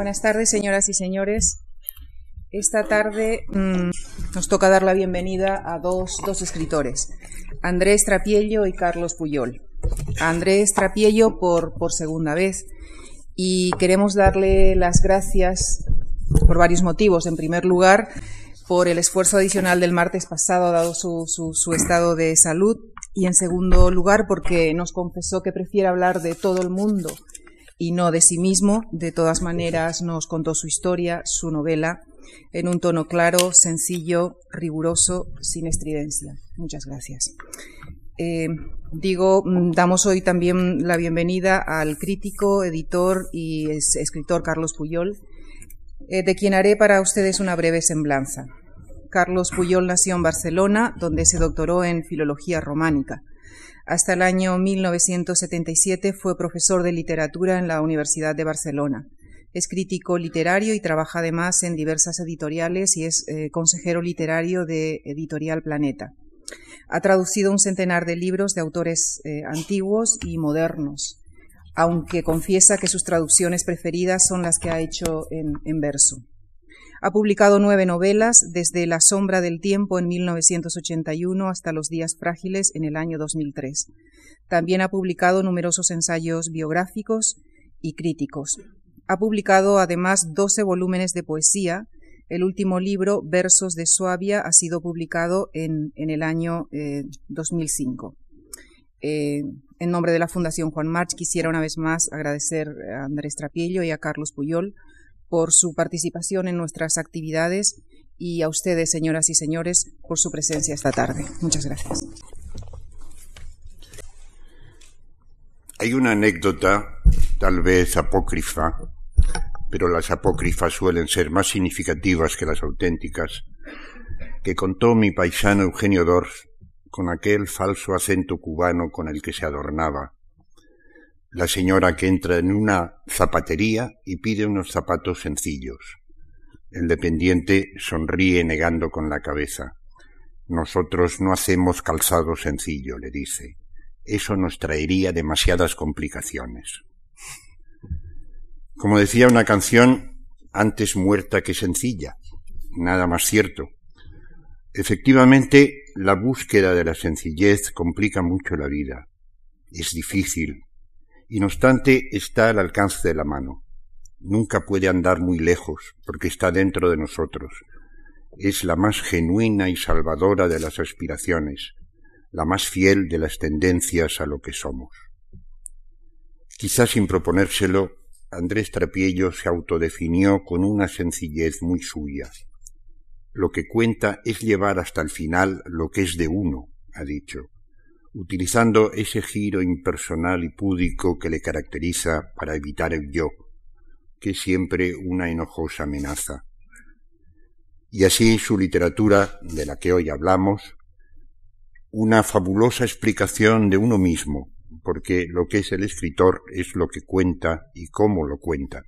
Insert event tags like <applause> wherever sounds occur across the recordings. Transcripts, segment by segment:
Buenas tardes, señoras y señores. Esta tarde mmm, nos toca dar la bienvenida a dos, dos escritores, Andrés Trapiello y Carlos Puyol. Andrés Trapiello por, por segunda vez y queremos darle las gracias por varios motivos. En primer lugar, por el esfuerzo adicional del martes pasado, dado su, su, estado de salud, y en segundo lugar, porque nos confesó que prefiere hablar de todo el mundo y no de sí mismo. De todas maneras, nos contó su historia, su novela, en un tono claro, sencillo, riguroso, sin estridencia. Muchas gracias. Eh, digo, damos hoy también la bienvenida al crítico, editor y escritor Carlos Puyol, eh, de quien haré para ustedes una breve semblanza. Carlos Puyol nació en Barcelona, donde se doctoró en filología románica. Hasta el año 1977 fue profesor de literatura en la Universidad de Barcelona. Es crítico literario y trabaja además en diversas editoriales y es eh, consejero literario de Editorial Planeta. Ha traducido un centenar de libros de autores eh, antiguos y modernos, aunque confiesa que sus traducciones preferidas son las que ha hecho en, en verso. Ha publicado nueve novelas, desde La sombra del tiempo en 1981 hasta Los días frágiles en el año 2003. También ha publicado numerosos ensayos biográficos y críticos. Ha publicado además 12 volúmenes de poesía. El último libro, Versos de Suabia, ha sido publicado en, el año eh, 2005. Eh, en nombre de la Fundación Juan March quisiera una vez más agradecer a Andrés Trapiello y a Carlos Puyol por su participación en nuestras actividades y a ustedes, señoras y señores, por su presencia esta tarde. Muchas gracias. Hay una anécdota, tal vez apócrifa, pero las apócrifas suelen ser más significativas que las auténticas, que contó mi paisano Eugenio Dors con aquel falso acento cubano con el que se adornaba la señora que entra en una zapatería y pide unos zapatos sencillos. El dependiente sonríe negando con la cabeza. Nosotros no hacemos calzado sencillo, le dice. Eso nos traería demasiadas complicaciones. Como decía una canción, antes muerta que sencilla. Nada más cierto. Efectivamente, la búsqueda de la sencillez complica mucho la vida. Es difícil, y no obstante está al alcance de la mano. Nunca puede andar muy lejos, porque está dentro de nosotros. Es la más genuina y salvadora de las aspiraciones, la más fiel de las tendencias a lo que somos. Quizás sin proponérselo, Andrés Trapiello se autodefinió con una sencillez muy suya. Lo que cuenta es llevar hasta el final lo que es de uno, ha dicho, utilizando ese giro impersonal y púdico que le caracteriza para evitar el yo, que es siempre una enojosa amenaza. Y así su literatura, de la que hoy hablamos, una fabulosa explicación de uno mismo, porque lo que es el escritor es lo que cuenta y cómo lo cuenta.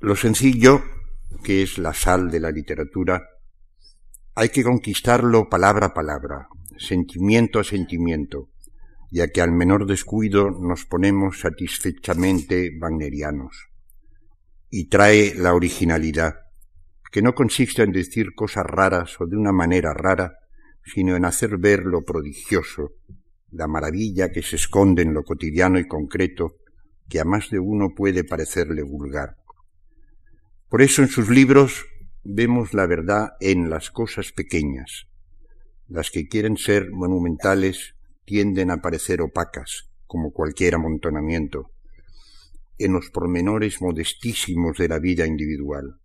Lo sencillo, que es la sal de la literatura, hay que conquistarlo palabra a palabra, sentimiento a sentimiento, ya que al menor descuido nos ponemos satisfechamente wagnerianos. Y trae la originalidad, que no consiste en decir cosas raras o de una manera rara, sino en hacer ver lo prodigioso, la maravilla que se esconde en lo cotidiano y concreto, que a más de uno puede parecerle vulgar. Por eso en sus libros vemos la verdad en las cosas pequeñas, las que quieren ser monumentales tienden a parecer opacas, como cualquier amontonamiento, en los pormenores modestísimos de la vida individual.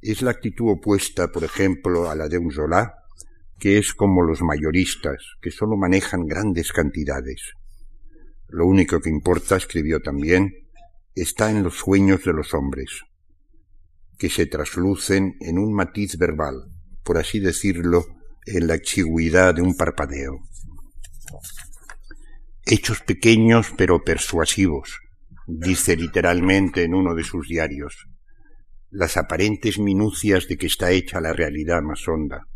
Es la actitud opuesta, por ejemplo, a la de un Zola, que es como los mayoristas, que sólo manejan grandes cantidades. Lo único que importa, escribió también, está en los sueños de los hombres, que se traslucen en un matiz verbal, por así decirlo, en la exigüidad de un parpadeo. Hechos pequeños pero persuasivos, dice literalmente en uno de sus diarios, las aparentes minucias de que está hecha la realidad más honda.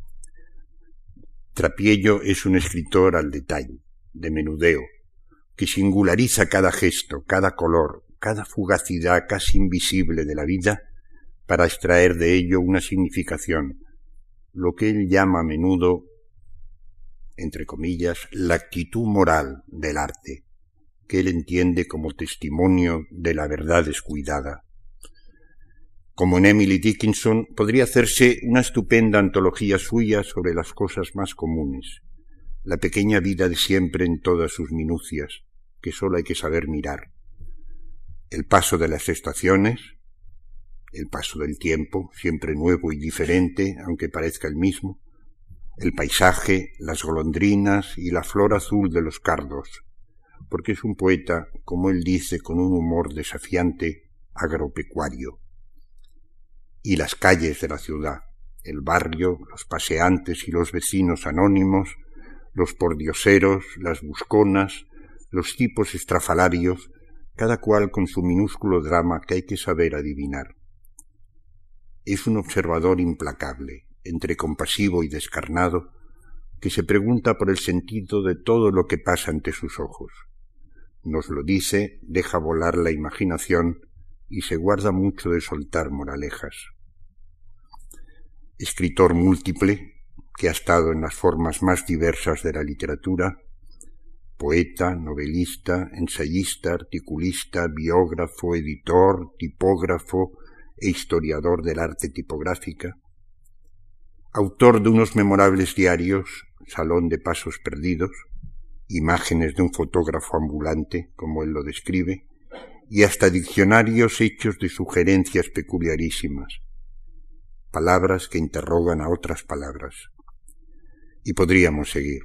Trapiello es un escritor al detalle, de menudeo, que singulariza cada gesto, cada color, cada fugacidad casi invisible de la vida para extraer de ello una significación, lo que él llama a menudo, entre comillas, la actitud moral del arte, que él entiende como testimonio de la verdad descuidada. Como en Emily Dickinson, podría hacerse una estupenda antología suya sobre las cosas más comunes, la pequeña vida de siempre en todas sus minucias, que sólo hay que saber mirar. El paso de las estaciones, el paso del tiempo, siempre nuevo y diferente, aunque parezca el mismo, el paisaje, las golondrinas y la flor azul de los cardos, porque es un poeta, como él dice, con un humor desafiante, agropecuario. Y las calles de la ciudad, el barrio, los paseantes y los vecinos anónimos, los pordioseros, las busconas, los tipos estrafalarios, cada cual con su minúsculo drama que hay que saber adivinar. Es un observador implacable, entre compasivo y descarnado, que se pregunta por el sentido de todo lo que pasa ante sus ojos. Nos lo dice, deja volar la imaginación y se guarda mucho de soltar moralejas. Escritor múltiple, que ha estado en las formas más diversas de la literatura, poeta, novelista, ensayista, articulista, biógrafo, editor, tipógrafo e historiador del arte tipográfica, autor de unos memorables diarios, Salón de Pasos Perdidos, imágenes de un fotógrafo ambulante, como él lo describe, y hasta diccionarios hechos de sugerencias peculiarísimas, palabras que interrogan a otras palabras. Y podríamos seguir.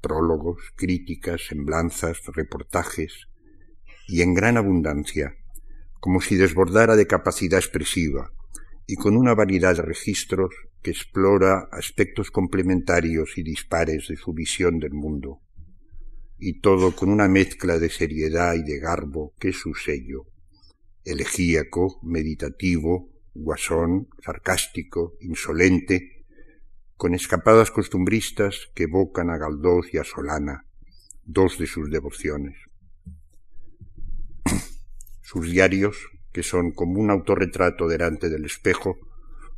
Prólogos, críticas, semblanzas, reportajes, y en gran abundancia, como si desbordara de capacidad expresiva, y con una variedad de registros que explora aspectos complementarios y dispares de su visión del mundo, y todo con una mezcla de seriedad y de garbo que es su sello, elegíaco, meditativo, guasón, sarcástico, insolente, con escapadas costumbristas que evocan a Galdós y a Solana, dos de sus devociones. Sus diarios, que son como un autorretrato delante del espejo,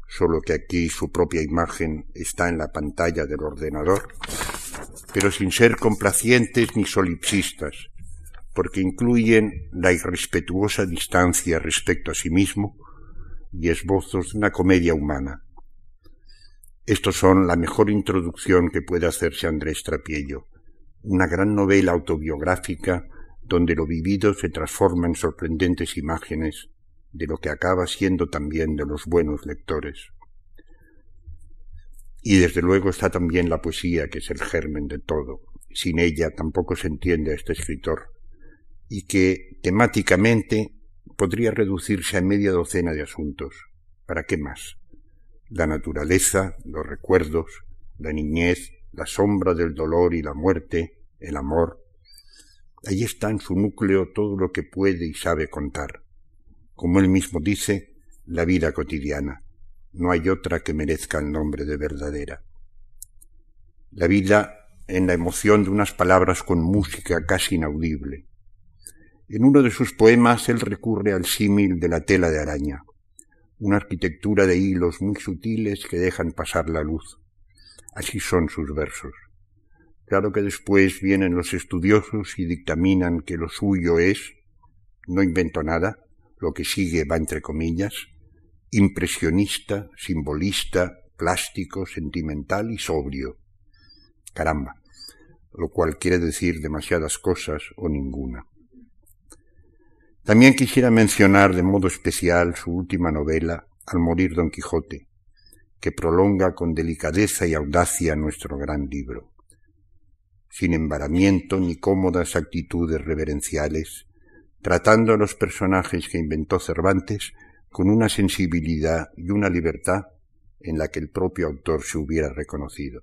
solo que aquí su propia imagen está en la pantalla del ordenador, pero sin ser complacientes ni solipsistas, porque incluyen la irrespetuosa distancia respecto a sí mismo y esbozos de una comedia humana, estos son la mejor introducción que puede hacerse Andrés Trapiello, una gran novela autobiográfica donde lo vivido se transforma en sorprendentes imágenes de lo que acaba siendo también de los buenos lectores. Y desde luego está también la poesía, que es el germen de todo. Sin ella tampoco se entiende a este escritor, y que temáticamente podría reducirse a media docena de asuntos. ¿Para qué más? la naturaleza, los recuerdos, la niñez, la sombra del dolor y la muerte, el amor. Ahí está en su núcleo todo lo que puede y sabe contar. Como él mismo dice, la vida cotidiana. No hay otra que merezca el nombre de verdadera. La vida en la emoción de unas palabras con música casi inaudible. En uno de sus poemas él recurre al símil de la tela de araña una arquitectura de hilos muy sutiles que dejan pasar la luz. Así son sus versos. Claro que después vienen los estudiosos y dictaminan que lo suyo es, no invento nada, lo que sigue va entre comillas, impresionista, simbolista, plástico, sentimental y sobrio. Caramba, lo cual quiere decir demasiadas cosas o ninguna. También quisiera mencionar de modo especial su última novela, Al morir Don Quijote, que prolonga con delicadeza y audacia nuestro gran libro. Sin embaramiento ni cómodas actitudes reverenciales, tratando a los personajes que inventó Cervantes con una sensibilidad y una libertad en la que el propio autor se hubiera reconocido.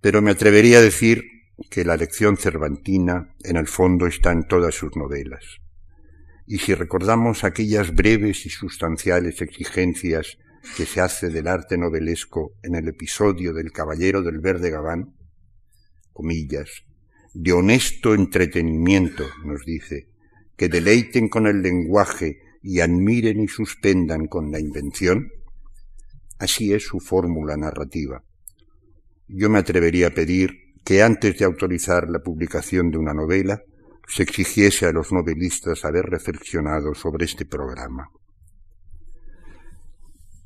Pero me atrevería a decir que la lección cervantina en el fondo está en todas sus novelas. Y si recordamos aquellas breves y sustanciales exigencias que se hace del arte novelesco en el episodio del Caballero del Verde Gabán, comillas, de honesto entretenimiento, nos dice, que deleiten con el lenguaje y admiren y suspendan con la invención? Así es su fórmula narrativa. Yo me atrevería a pedir que antes de autorizar la publicación de una novela, se exigiese a los novelistas haber reflexionado sobre este programa.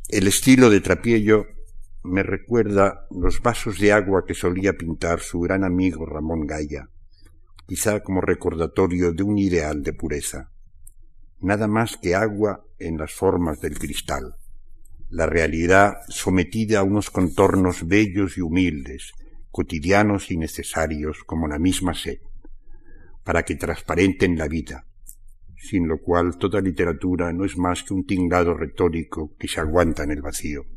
El estilo de Trapiello me recuerda los vasos de agua que solía pintar su gran amigo Ramón Gaya, quizá como recordatorio de un ideal de pureza. Nada más que agua en las formas del cristal, la realidad sometida a unos contornos bellos y humildes, cotidianos y necesarios como la misma sed, para que transparenten la vida, sin lo cual toda literatura no es más que un tinglado retórico que se aguanta en el vacío.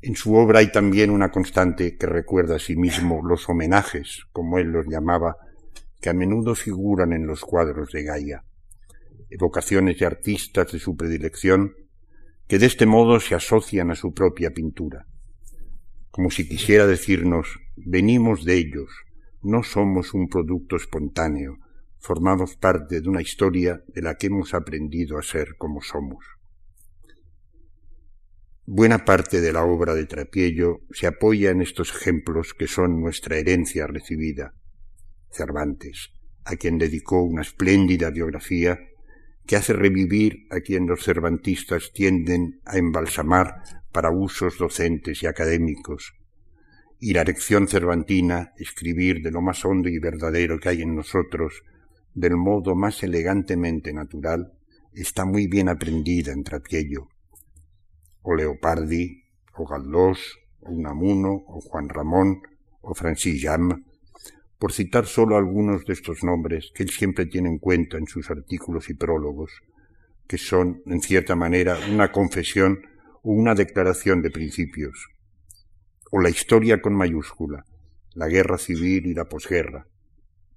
En su obra hay también una constante que recuerda a sí mismo los homenajes, como él los llamaba, que a menudo figuran en los cuadros de Gaia, evocaciones de artistas de su predilección, que de este modo se asocian a su propia pintura, como si quisiera decirnos, venimos de ellos, no somos un producto espontáneo, formamos parte de una historia de la que hemos aprendido a ser como somos. Buena parte de la obra de Trapiello se apoya en estos ejemplos que son nuestra herencia recibida. Cervantes, a quien dedicó una espléndida biografía que hace revivir a quien los cervantistas tienden a embalsamar para usos docentes y académicos, y la lección cervantina, escribir de lo más hondo y verdadero que hay en nosotros, del modo más elegantemente natural, está muy bien aprendida en Trapiello o Leopardi, o Galdós, o Unamuno, o Juan Ramón, o Francis Jam, por citar solo algunos de estos nombres que él siempre tiene en cuenta en sus artículos y prólogos, que son, en cierta manera, una confesión o una declaración de principios, o la historia con mayúscula, la guerra civil y la posguerra,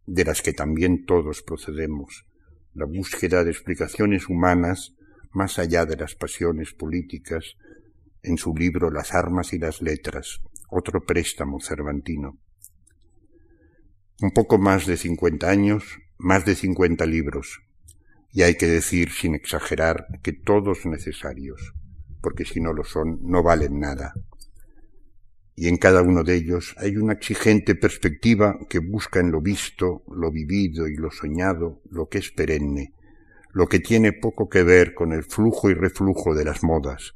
de las que también todos procedemos, la búsqueda de explicaciones humanas más allá de las pasiones políticas, en su libro Las armas y las letras, otro préstamo cervantino. Un poco más de cincuenta años, más de cincuenta libros, y hay que decir sin exagerar que todos necesarios, porque si no lo son, no valen nada. Y en cada uno de ellos hay una exigente perspectiva que busca en lo visto, lo vivido y lo soñado lo que es perenne, lo que tiene poco que ver con el flujo y reflujo de las modas,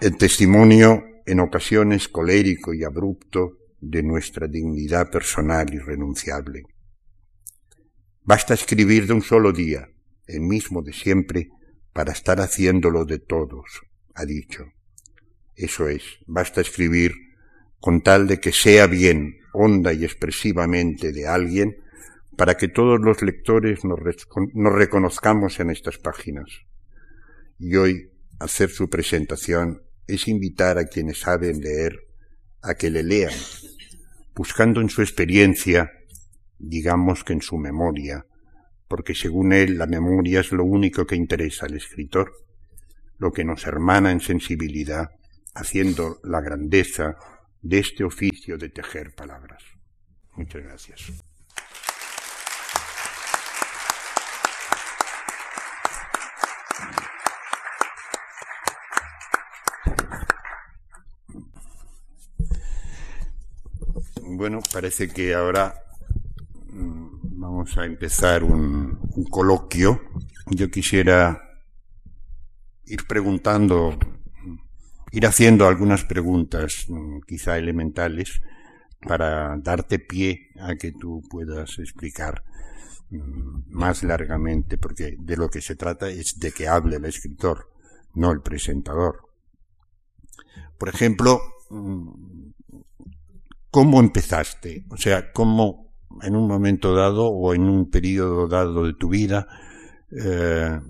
el testimonio en ocasiones colérico y abrupto de nuestra dignidad personal irrenunciable. Basta escribir de un solo día, el mismo de siempre, para estar haciéndolo de todos, ha dicho. Eso es, basta escribir con tal de que sea bien, honda y expresivamente de alguien, para que todos los lectores nos, reconozcamos en estas páginas. Y hoy hacer su presentación es invitar a quienes saben leer a que le lean, buscando en su experiencia, digamos que en su memoria, porque según él la memoria es lo único que interesa al escritor, lo que nos hermana en sensibilidad, haciendo la grandeza de este oficio de tejer palabras. Muchas gracias. Bueno, parece que ahora mm, vamos a empezar un, coloquio. Yo quisiera ir preguntando, ir haciendo algunas preguntas, mm, quizá elementales, para darte pie a que tú puedas explicar mm, más largamente, porque de lo que se trata es de que hable el escritor, no el presentador. Por ejemplo, ¿Cómo empezaste? O sea, ¿cómo en un momento dado o en un periodo dado de tu vida eh,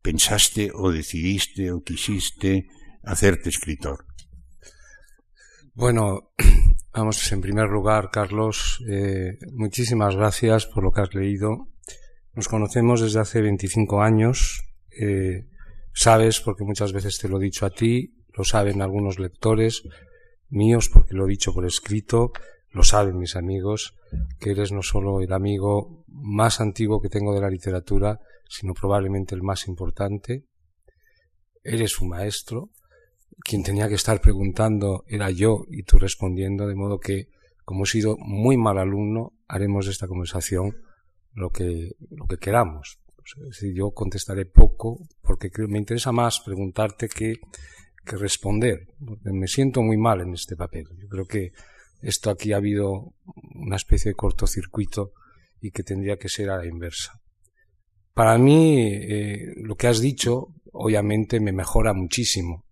pensaste o decidiste o quisiste hacerte escritor? Bueno, <clears throat> vamos, en primer lugar, Carlos, eh, muchísimas gracias por lo que has leído. Nos conocemos desde hace 25 años. Eh, sabes, porque muchas veces te lo he dicho a ti, lo saben algunos lectores, míos, porque lo he dicho por escrito, lo saben mis amigos, que eres no solo el amigo más antiguo que tengo de la literatura, sino probablemente el más importante. Eres un maestro. Quien tenía que estar preguntando era yo y tú respondiendo, de modo que, como he sido muy mal alumno, haremos de esta conversación lo que, lo que queramos. Es decir, yo contestaré poco porque me interesa más preguntarte que, que responder. me siento muy mal en este papel. Yo creo que esto aquí ha habido una especie de cortocircuito y que tendría que ser a la inversa. Para mí, eh, lo que has dicho, obviamente, me mejora muchísimo.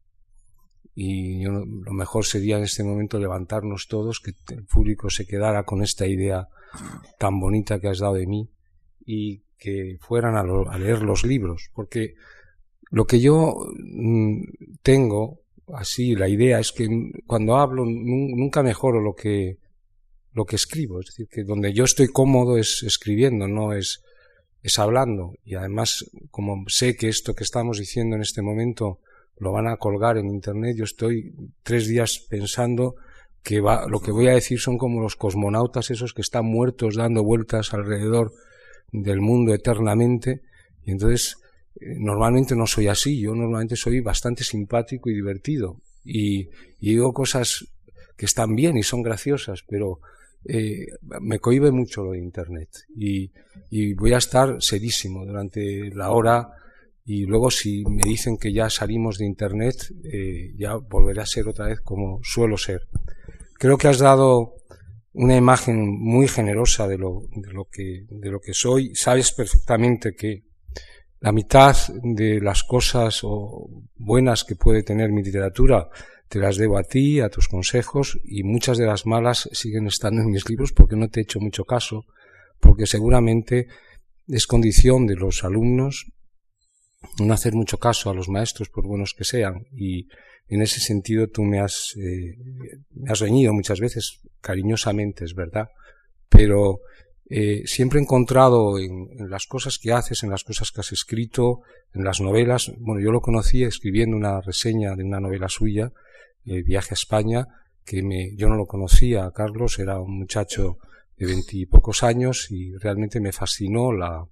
Y lo mejor sería en este momento levantarnos todos, que el público se quedara con esta idea tan bonita que has dado de mí y que fueran a leer los libros. Porque lo que yo mm, tengo así, la idea es que cuando hablo nunca mejoro lo que, lo que escribo. Es decir, que donde yo estoy cómodo es escribiendo, no es, es hablando. Y además, como sé que esto que estamos diciendo en este momento lo van a colgar en Internet, yo estoy tres días pensando que va, lo que voy a decir son como los cosmonautas esos que están muertos dando vueltas alrededor del mundo eternamente. Y entonces normalmente no soy así, yo normalmente soy bastante simpático y divertido y, digo cosas que están bien y son graciosas, pero eh, me cohibe mucho lo de Internet y, voy a estar serísimo durante la hora y luego si me dicen que ya salimos de Internet, eh, ya volveré a ser otra vez como suelo ser. Creo que has dado una imagen muy generosa de lo, de lo, que, de lo que soy. Sabes perfectamente que la mitad de las cosas o buenas que puede tener mi literatura te las debo a ti, a tus consejos, y muchas de las malas siguen estando en mis libros porque no te he hecho mucho caso, porque seguramente es condición de los alumnos no hacer mucho caso a los maestros por buenos que sean, y en ese sentido tú me has, eh, me has reñido muchas veces, cariñosamente, es verdad, pero eh, siempre he encontrado en, las cosas que haces, en las cosas que has escrito, en las novelas, bueno, yo lo conocí escribiendo una reseña de una novela suya, eh, Viaje a España, que me, yo no lo conocía, Carlos, era un muchacho de veintipocos años y realmente me fascinó la,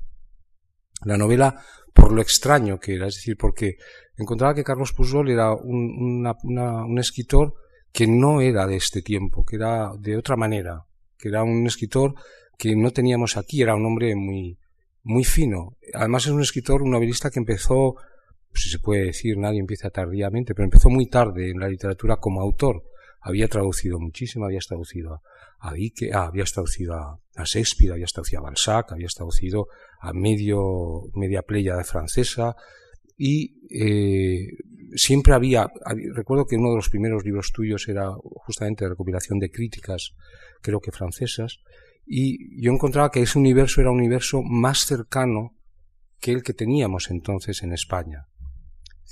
la novela por lo extraño que era, es decir, porque encontraba que Carlos Pujol era un, un escritor que no era de este tiempo, que era de otra manera, que era un escritor que no teníamos aquí. Era un hombre muy, muy fino. Además es un escritor, un novelista que empezó, si se puede decir, nadie empieza tardíamente, pero empezó muy tarde en la literatura como autor. Había traducido muchísimo, había traducido a Vique, ah, había traducido a, Shakespeare, había traducido a Balzac, había traducido a medio, media de francesa y eh, siempre había, recuerdo que uno de los primeros libros tuyos era justamente de recopilación de críticas, creo que francesas, y yo encontraba que ese universo era un universo más cercano que el que teníamos entonces en España.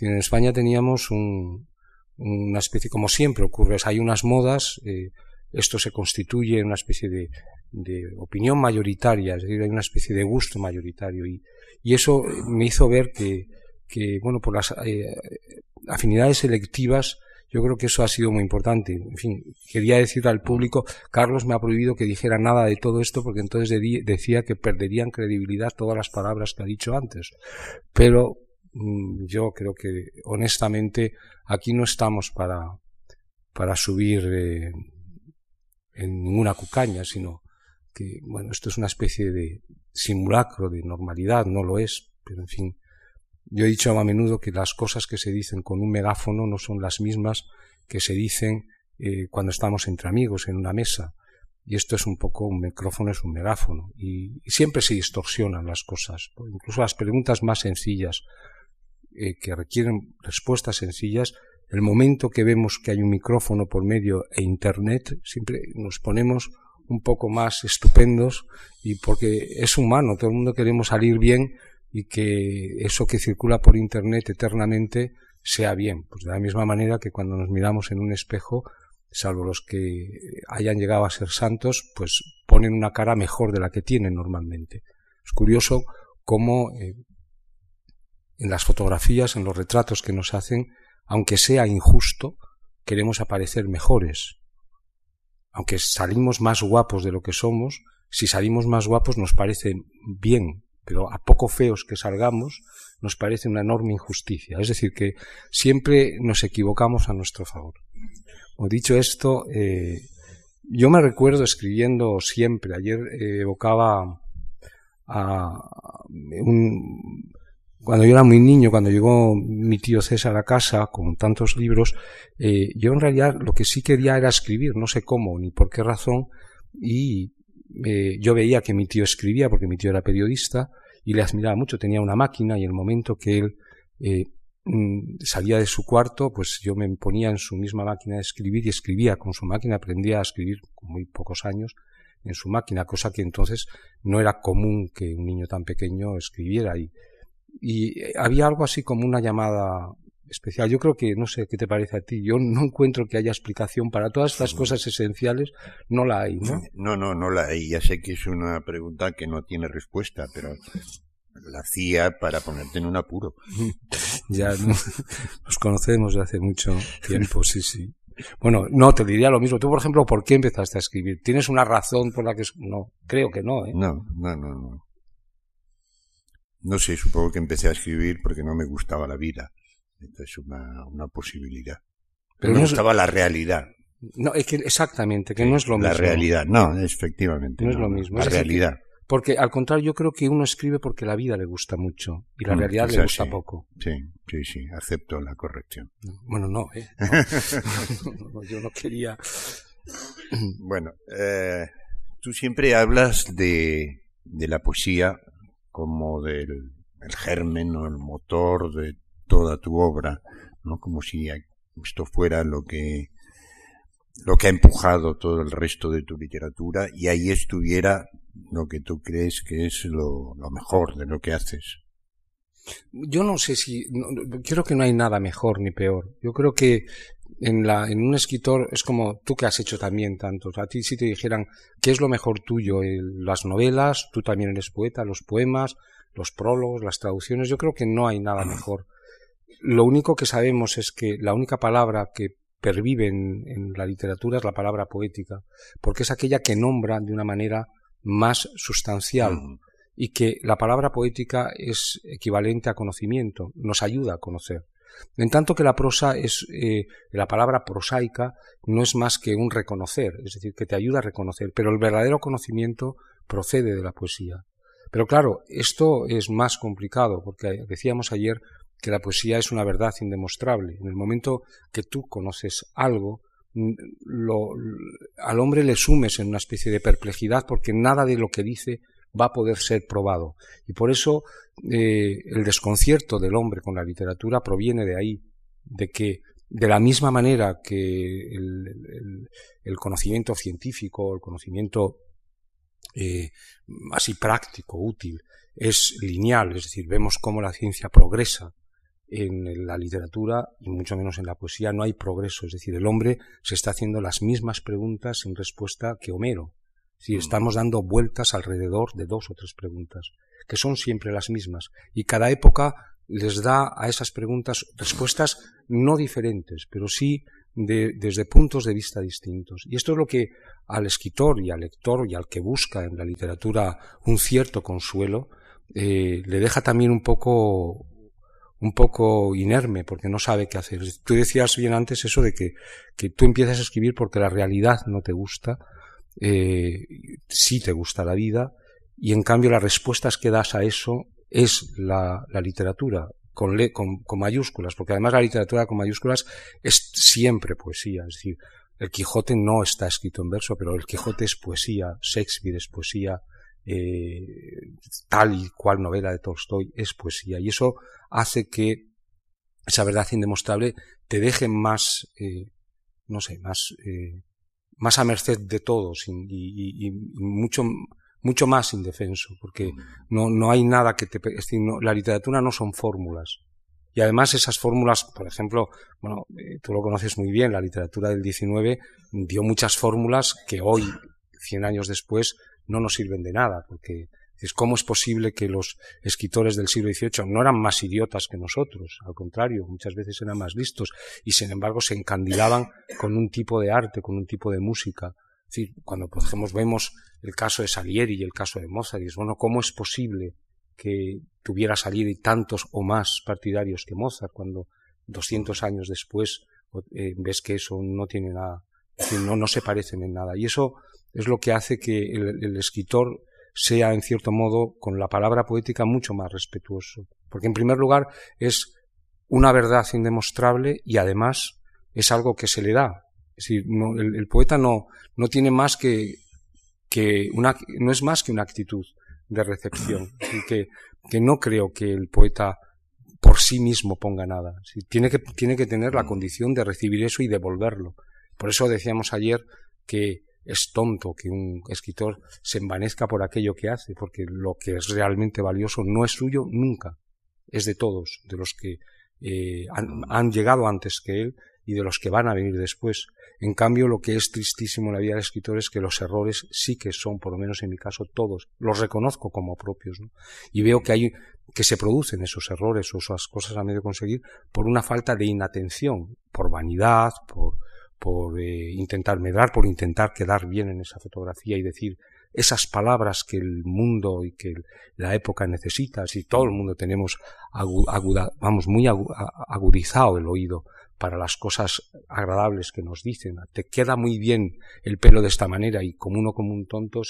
En España teníamos una especie, como siempre ocurre, hay unas modas, eh, esto se constituye en una especie de, opinión mayoritaria, es decir, hay una especie de gusto mayoritario y, eso me hizo ver que, bueno, por las eh, afinidades selectivas yo creo que eso ha sido muy importante. En fin, quería decir al público, Carlos me ha prohibido que dijera nada de todo esto porque entonces decía que perderían credibilidad todas las palabras que ha dicho antes. Pero mm, yo creo que honestamente aquí no estamos para, para subir eh, en ninguna cucaña, sino que, bueno, esto es una especie de simulacro de normalidad, no lo es, pero en fin, yo he dicho a menudo que las cosas que se dicen con un megáfono no son las mismas que se dicen eh, cuando estamos entre amigos en una mesa. Y esto es un poco, un micrófono es un megáfono. Y, siempre se distorsionan las cosas. Incluso las preguntas más sencillas, eh, que requieren respuestas sencillas, el momento que vemos que hay un micrófono por medio e Internet, siempre nos ponemos un poco más estupendos y porque es humano, todo el mundo queremos salir bien y que eso que circula por Internet eternamente sea bien. Pues de la misma manera que cuando nos miramos en un espejo, salvo los que hayan llegado a ser santos, pues ponen una cara mejor de la que tienen normalmente. Es curioso cómo eh, en las fotografías, en los retratos que nos hacen, aunque sea injusto, queremos aparecer mejores. aunque salimos más guapos de lo que somos, si salimos más guapos nos parece bien, pero a poco feos que salgamos nos parece una enorme injusticia. Es decir, que siempre nos equivocamos a nuestro favor. O dicho esto, eh, yo me recuerdo escribiendo siempre, ayer eh, evocaba a un, cuando yo era muy niño, cuando llegó mi tío César a casa con tantos libros, eh, yo en realidad lo que sí quería era escribir, no sé cómo ni por qué razón, y eh, yo veía que mi tío escribía, porque mi tío era periodista, y le admiraba mucho, tenía una máquina, y el momento que él eh, mm, salía de su cuarto, pues yo me ponía en su misma máquina de escribir y escribía con su máquina, aprendía a escribir con muy pocos años en su máquina, cosa que entonces no era común que un niño tan pequeño escribiera. Y y eh, había algo así como una llamada especial. Yo creo que, no sé qué te parece a ti, yo no encuentro que haya explicación para todas estas cosas esenciales, no la hay, ¿no? No, no, no la hay. Ya sé que es una pregunta que no tiene respuesta, pero la hacía para ponerte en un apuro. <laughs> ya nos conocemos de hace mucho tiempo, sí, sí. Bueno, no, te diría lo mismo. Tú, por ejemplo, ¿por qué empezaste a escribir? ¿Tienes una razón por la que... No, creo que no, ¿eh? No, no, no, no. No sé, supongo que empecé a escribir porque no me gustaba la vida. Esta es una, una posibilidad. Pero no me gustaba la realidad. No, es que exactamente, que no es lo mismo. La realidad, no, efectivamente. No, es lo mismo. La realidad. porque al contrario, yo creo que uno escribe porque la vida le gusta mucho y la mm, realidad le gusta poco. Sí, sí, sí, acepto la corrección. Bueno, no, ¿eh? <laughs> yo no quería. bueno, eh, tú siempre hablas de, de la poesía como del el germen o el motor de toda tu obra, ¿no? Como si esto fuera lo que lo que ha empujado todo el resto de tu literatura y ahí estuviera lo que tú crees que es lo, lo mejor de lo que haces. Yo no sé si, creo que no hay nada mejor ni peor. Yo creo que en, la, en un escritor es como tú que has hecho también tantos. A ti si te dijeran qué es lo mejor tuyo, las novelas, tú también eres poeta, los poemas, los prólogos, las traducciones, yo creo que no hay nada <clears throat> mejor. Lo único que sabemos es que la única palabra que pervive en, en la literatura es la palabra poética, porque es aquella que nombra de una manera más sustancial mm. y que la palabra poética es equivalente a conocimiento, nos ayuda a conocer. En tanto que la prosa es, eh, la palabra prosaica no es más que un reconocer, es decir, que te ayuda a reconocer, pero el verdadero conocimiento procede de la poesía. Pero claro, esto es más complicado, porque decíamos ayer que la poesía es una verdad indemostrable. En el momento que tú conoces algo, lo, al hombre le sumes en una especie de perplejidad porque nada de lo que dice va a poder ser probado. Y por eso eh, el desconcierto del hombre con la literatura proviene de ahí, de que de la misma manera que el, conocimiento científico, el conocimiento eh, así práctico, útil, es lineal, es decir, vemos cómo la ciencia progresa en la literatura y mucho menos en la poesía. No hay progreso, es decir, el hombre se está haciendo las mismas preguntas en respuesta que Homero, si estamos dando vueltas alrededor de dos o tres preguntas, que son siempre las mismas, y cada época les da a esas preguntas respuestas no diferentes, pero sí desde puntos de vista distintos. Y esto es lo que al escritor y al lector y al que busca en la literatura un cierto consuelo, eh, le deja también un poco un poco inerme porque no sabe qué hacer. Tú decías bien antes eso de que, que tú empiezas a escribir porque la realidad no te gusta eh, sí te gusta la vida y en cambio las respuestas que das a eso es la, literatura con, con, mayúsculas, porque además la literatura con mayúsculas es siempre poesía, es decir, el Quijote no está escrito en verso, pero el Quijote es poesía, Shakespeare es poesía, eh, tal y cual novela de Tolstoy es poesía, y eso hace que esa verdad indemostrable te deje más, eh, no sé, más eh, más a merced de todos y, mucho, mucho más indefenso, porque no, no hay nada que te... la literatura no son fórmulas. Y además esas fórmulas, por ejemplo, bueno, eh, tú lo conoces muy bien, la literatura del 19 dio muchas fórmulas que hoy, 100 años después, no nos sirven de nada, porque ¿Cómo es posible que los escritores del siglo XVIII no eran más idiotas que nosotros? Al contrario, muchas veces eran más listos y sin embargo se encandilaban con un tipo de arte, con un tipo de música decir, cuando por ejemplo vemos el caso de Salieri y el caso de Mozart, y es bueno, ¿cómo es posible que tuviera Salieri tantos o más partidarios que Mozart cuando 200 años después eh, ves que eso no tiene nada, no, no se parecen en nada. Y eso es lo que hace que el, escritor sea, en cierto modo, con la palabra poética mucho más respetuoso. Porque, en primer lugar, es una verdad indemostrable y, además, es algo que se le da. Es decir, el, poeta no, no tiene más que, que una, no es más que una actitud de recepción. que, que no creo que el poeta por sí mismo ponga nada. Tiene que, tiene que tener la condición de recibir eso y devolverlo. Por eso decíamos ayer que es tonto que un escritor se envanezca por aquello que hace, porque lo que es realmente valioso no es suyo nunca, es de todos, de los que eh, han, llegado antes que él y de los que van a venir después. En cambio, lo que es tristísimo en la vida del escritor es que los errores sí que son, por lo menos en mi caso, todos. Los reconozco como propios. Y veo que hay que se producen esos errores o esas cosas a medio conseguir por una falta de inatención, por vanidad, por, por eh, intentar medrar, por intentar quedar bien en esa fotografía y decir esas palabras que el mundo y que la época necesita, si todo el mundo tenemos vamos muy agudizado el oído para las cosas agradables que nos dicen, te queda muy bien el pelo de esta manera y como uno como un tonto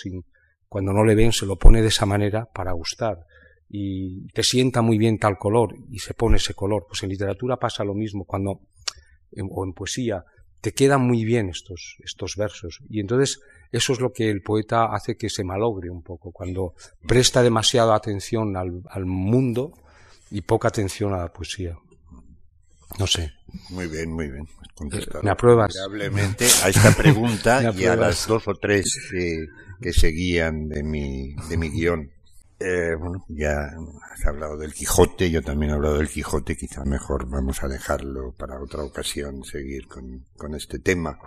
cuando no le ven se lo pone de esa manera para gustar y te sienta muy bien tal color y se pone ese color. Pues en literatura pasa lo mismo cuando o en poesía te quedan muy bien estos, estos versos. Y entonces eso es lo que el poeta hace que se malogre un poco, cuando presta demasiada atención al, al mundo y poca atención a la poesía. No sé. Muy bien, muy bien. Eh, ¿Me apruebas? a esta pregunta <laughs> y a las dos o tres que, que seguían de mi, de mi guion. Eh, bueno, ya has hablado del Quijote, yo también he hablado del Quijote, quizá mejor vamos a dejarlo para otra ocasión, seguir con, este tema.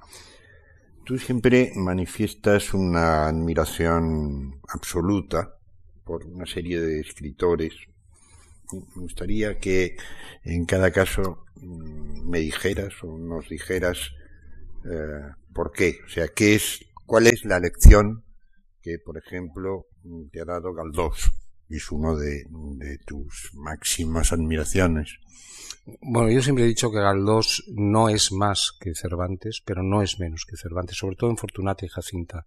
Tú siempre manifiestas una admiración absoluta por una serie de escritores. Me gustaría que en cada caso mm, me dijeras o nos dijeras eh, por qué, o sea, qué es, cuál es la lección que, por ejemplo, te ha dado Galdós es uno de, tus máximas admiraciones. Bueno, yo siempre he dicho que Galdós no es más que Cervantes, pero no es menos que Cervantes, sobre todo en Fortunata y Jacinta.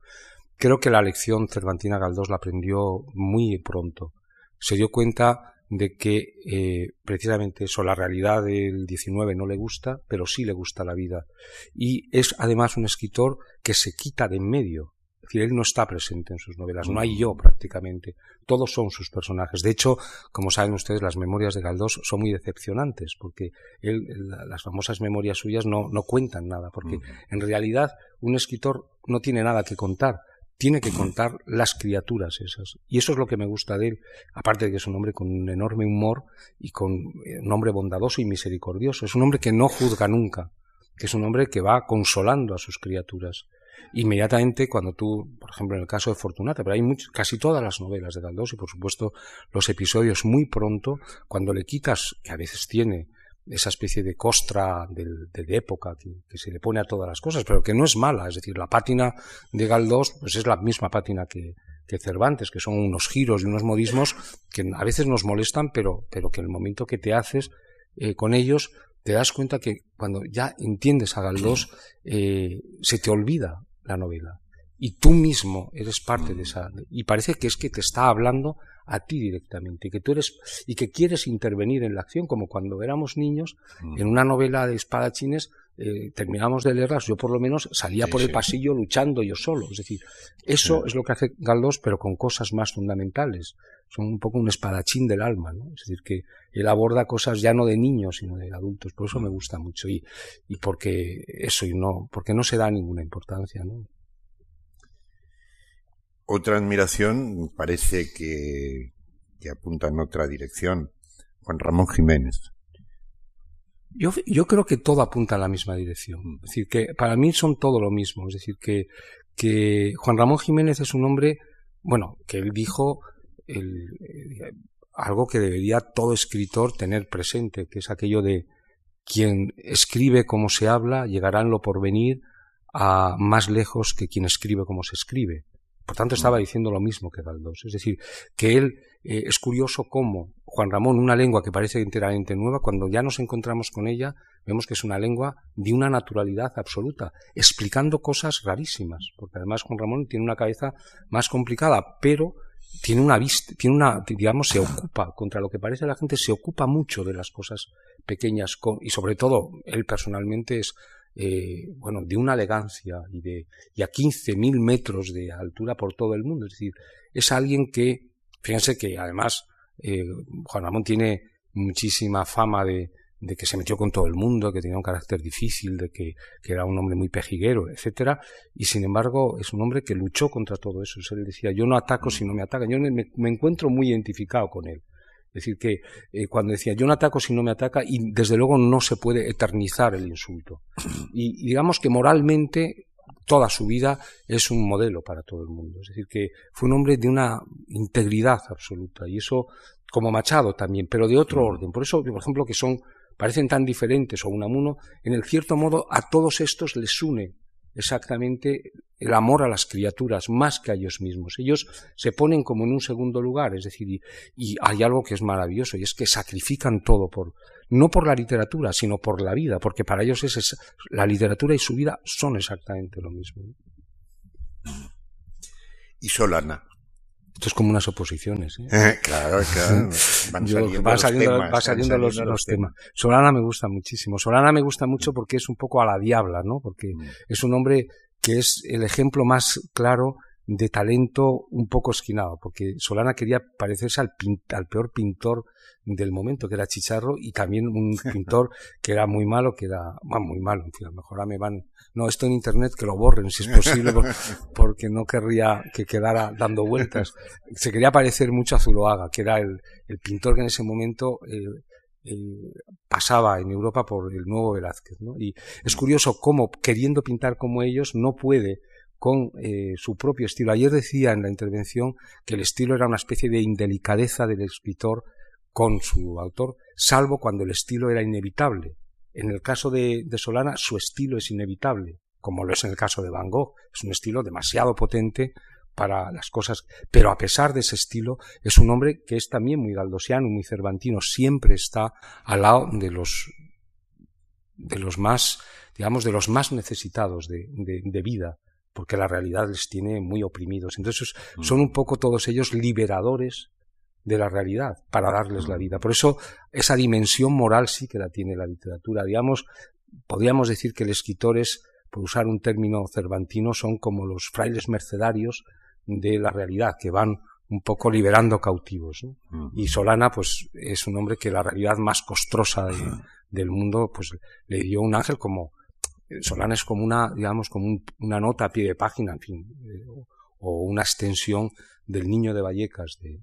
Creo que la lección cervantina Galdós la aprendió muy pronto. Se dio cuenta de que eh, precisamente eso, la realidad del 19 no le gusta, pero sí le gusta la vida. Y es además un escritor que se quita de en medio es decir, él no está presente en sus novelas, no hay yo prácticamente, todos son sus personajes. De hecho, como saben ustedes, las memorias de Galdós son muy decepcionantes, porque él, las famosas memorias suyas no, no cuentan nada, porque en realidad un escritor no tiene nada que contar, tiene que contar las criaturas esas. Y eso es lo que me gusta de él, aparte de que es un hombre con un enorme humor y con eh, un hombre bondadoso y misericordioso. Es un hombre que no juzga nunca, que es un hombre que va consolando a sus criaturas inmediatamente cuando tú, por ejemplo, en el caso de Fortunata, pero hay casi todas las novelas de Galdós y por supuesto los episodios muy pronto, cuando le quitas, que a veces tiene esa especie de costra de, época que, se le pone a todas las cosas, pero que no es mala, es decir, la pátina de Galdós pues es la misma pátina que, que Cervantes, que son unos giros y unos modismos que a veces nos molestan, pero, pero que en el momento que te haces eh, con ellos, te das cuenta que cuando ya entiendes a Galdós, eh, se te olvida la novela. Y tú mismo eres parte de esa. Y parece que es que te está hablando a ti directamente, y que tú eres, y que quieres intervenir en la acción, como cuando éramos niños, mm. en una novela de espadachines, eh, terminamos de leerlas, yo por lo menos salía por el pasillo luchando yo solo. Es decir, eso es lo que hace Galdós, pero con cosas más fundamentales. Son un poco un espadachín del alma, ¿no? Es decir, que él aborda cosas ya no de niños, sino de adultos. Por eso me gusta mucho. Y, y porque eso, y no, porque no se da ninguna importancia, ¿no? Otra admiración parece que, que apunta en otra dirección. Juan Ramón Jiménez. Yo, yo creo que todo apunta en la misma dirección. Es decir, que para mí son todo lo mismo. Es decir, que, que Juan Ramón Jiménez es un hombre, bueno, que él dijo el, algo que debería todo escritor tener presente, que es aquello de quien escribe como se habla, llegará en lo porvenir a más lejos que quien escribe como se escribe. Por tanto, estaba diciendo lo mismo que Galdós. Es decir, que él eh, es curioso cómo Juan Ramón, una lengua que parece enteramente nueva, cuando ya nos encontramos con ella, vemos que es una lengua de una naturalidad absoluta, explicando cosas rarísimas, porque además Juan Ramón tiene una cabeza más complicada, pero tiene una vista, tiene una, digamos, se ocupa, contra lo que parece la gente, se ocupa mucho de las cosas pequeñas, y sobre todo, él personalmente es eh, bueno, de una elegancia y, de, y a 15.000 metros de altura por todo el mundo. Es decir, es alguien que, fíjense que además eh, Juan Ramón tiene muchísima fama de, de que se metió con todo el mundo, que tenía un carácter difícil, de que, que, era un hombre muy pejiguero, etcétera, y sin embargo es un hombre que luchó contra todo eso. Él decía, yo no ataco si no me atacan. Yo me encuentro muy identificado con él. Es decir, que eh, cuando decía yo no ataco si no me ataca, y desde luego no se puede eternizar el insulto. Y, digamos que moralmente toda su vida es un modelo para todo el mundo. Es decir, que fue un hombre de una integridad absoluta, y eso como Machado también, pero de otro orden. Por eso, por ejemplo, que son, parecen tan diferentes o uno a uno, en el cierto modo a todos estos les une exactamente el amor a las criaturas más que a ellos mismos. Ellos se ponen como en un segundo lugar, es decir, y, hay algo que es maravilloso y es que sacrifican todo por no por la literatura, sino por la vida, porque para ellos es, la literatura y su vida son exactamente lo mismo. Y Solana. Esto es como unas oposiciones. ¿eh? claro, claro. Van <laughs> saliendo, los, temas, Solana me gusta muchísimo. Solana me gusta mucho porque es un poco a la diabla, ¿no? Porque mm. es un hombre que es el ejemplo más claro de talento un poco esquinado, porque Solana quería parecerse al, al, peor pintor del momento, que era Chicharro, y también un <laughs> pintor que era muy malo, que era, bueno, muy malo, en fin, a lo mejor me van, no, esto en internet que lo borren si es posible, <laughs> porque no querría que quedara dando vueltas. Se quería parecer mucho a Zuloaga, que era el, el pintor que en ese momento eh, eh, pasaba en Europa por el nuevo Velázquez. ¿no? Y es curioso cómo, queriendo pintar como ellos, no puede con eh, su propio estilo. Ayer decía en la intervención que el estilo era una especie de indelicadeza del escritor con su autor, salvo cuando el estilo era inevitable. En el caso de, de, Solana, su estilo es inevitable, como lo es en el caso de Van Gogh. Es un estilo demasiado potente para las cosas, pero a pesar de ese estilo, es un hombre que es también muy galdosiano, muy cervantino, siempre está al lado de los de los más, digamos, de los más necesitados de, de vida, porque la realidad les tiene muy oprimidos. Entonces son un poco todos ellos liberadores de la realidad para darles la vida. Por eso esa dimensión moral sí que la tiene la literatura. Digamos, podríamos decir que los escritores, por usar un término cervantino, son como los frailes mercedarios de la realidad, que van un poco liberando cautivos. Y Solana, pues, es un hombre que la realidad más costrosa del mundo, pues, le dio un ángel como Solana es como una, digamos, como una nota a pie de página, en fin, eh, o una extensión del niño de Vallecas, de,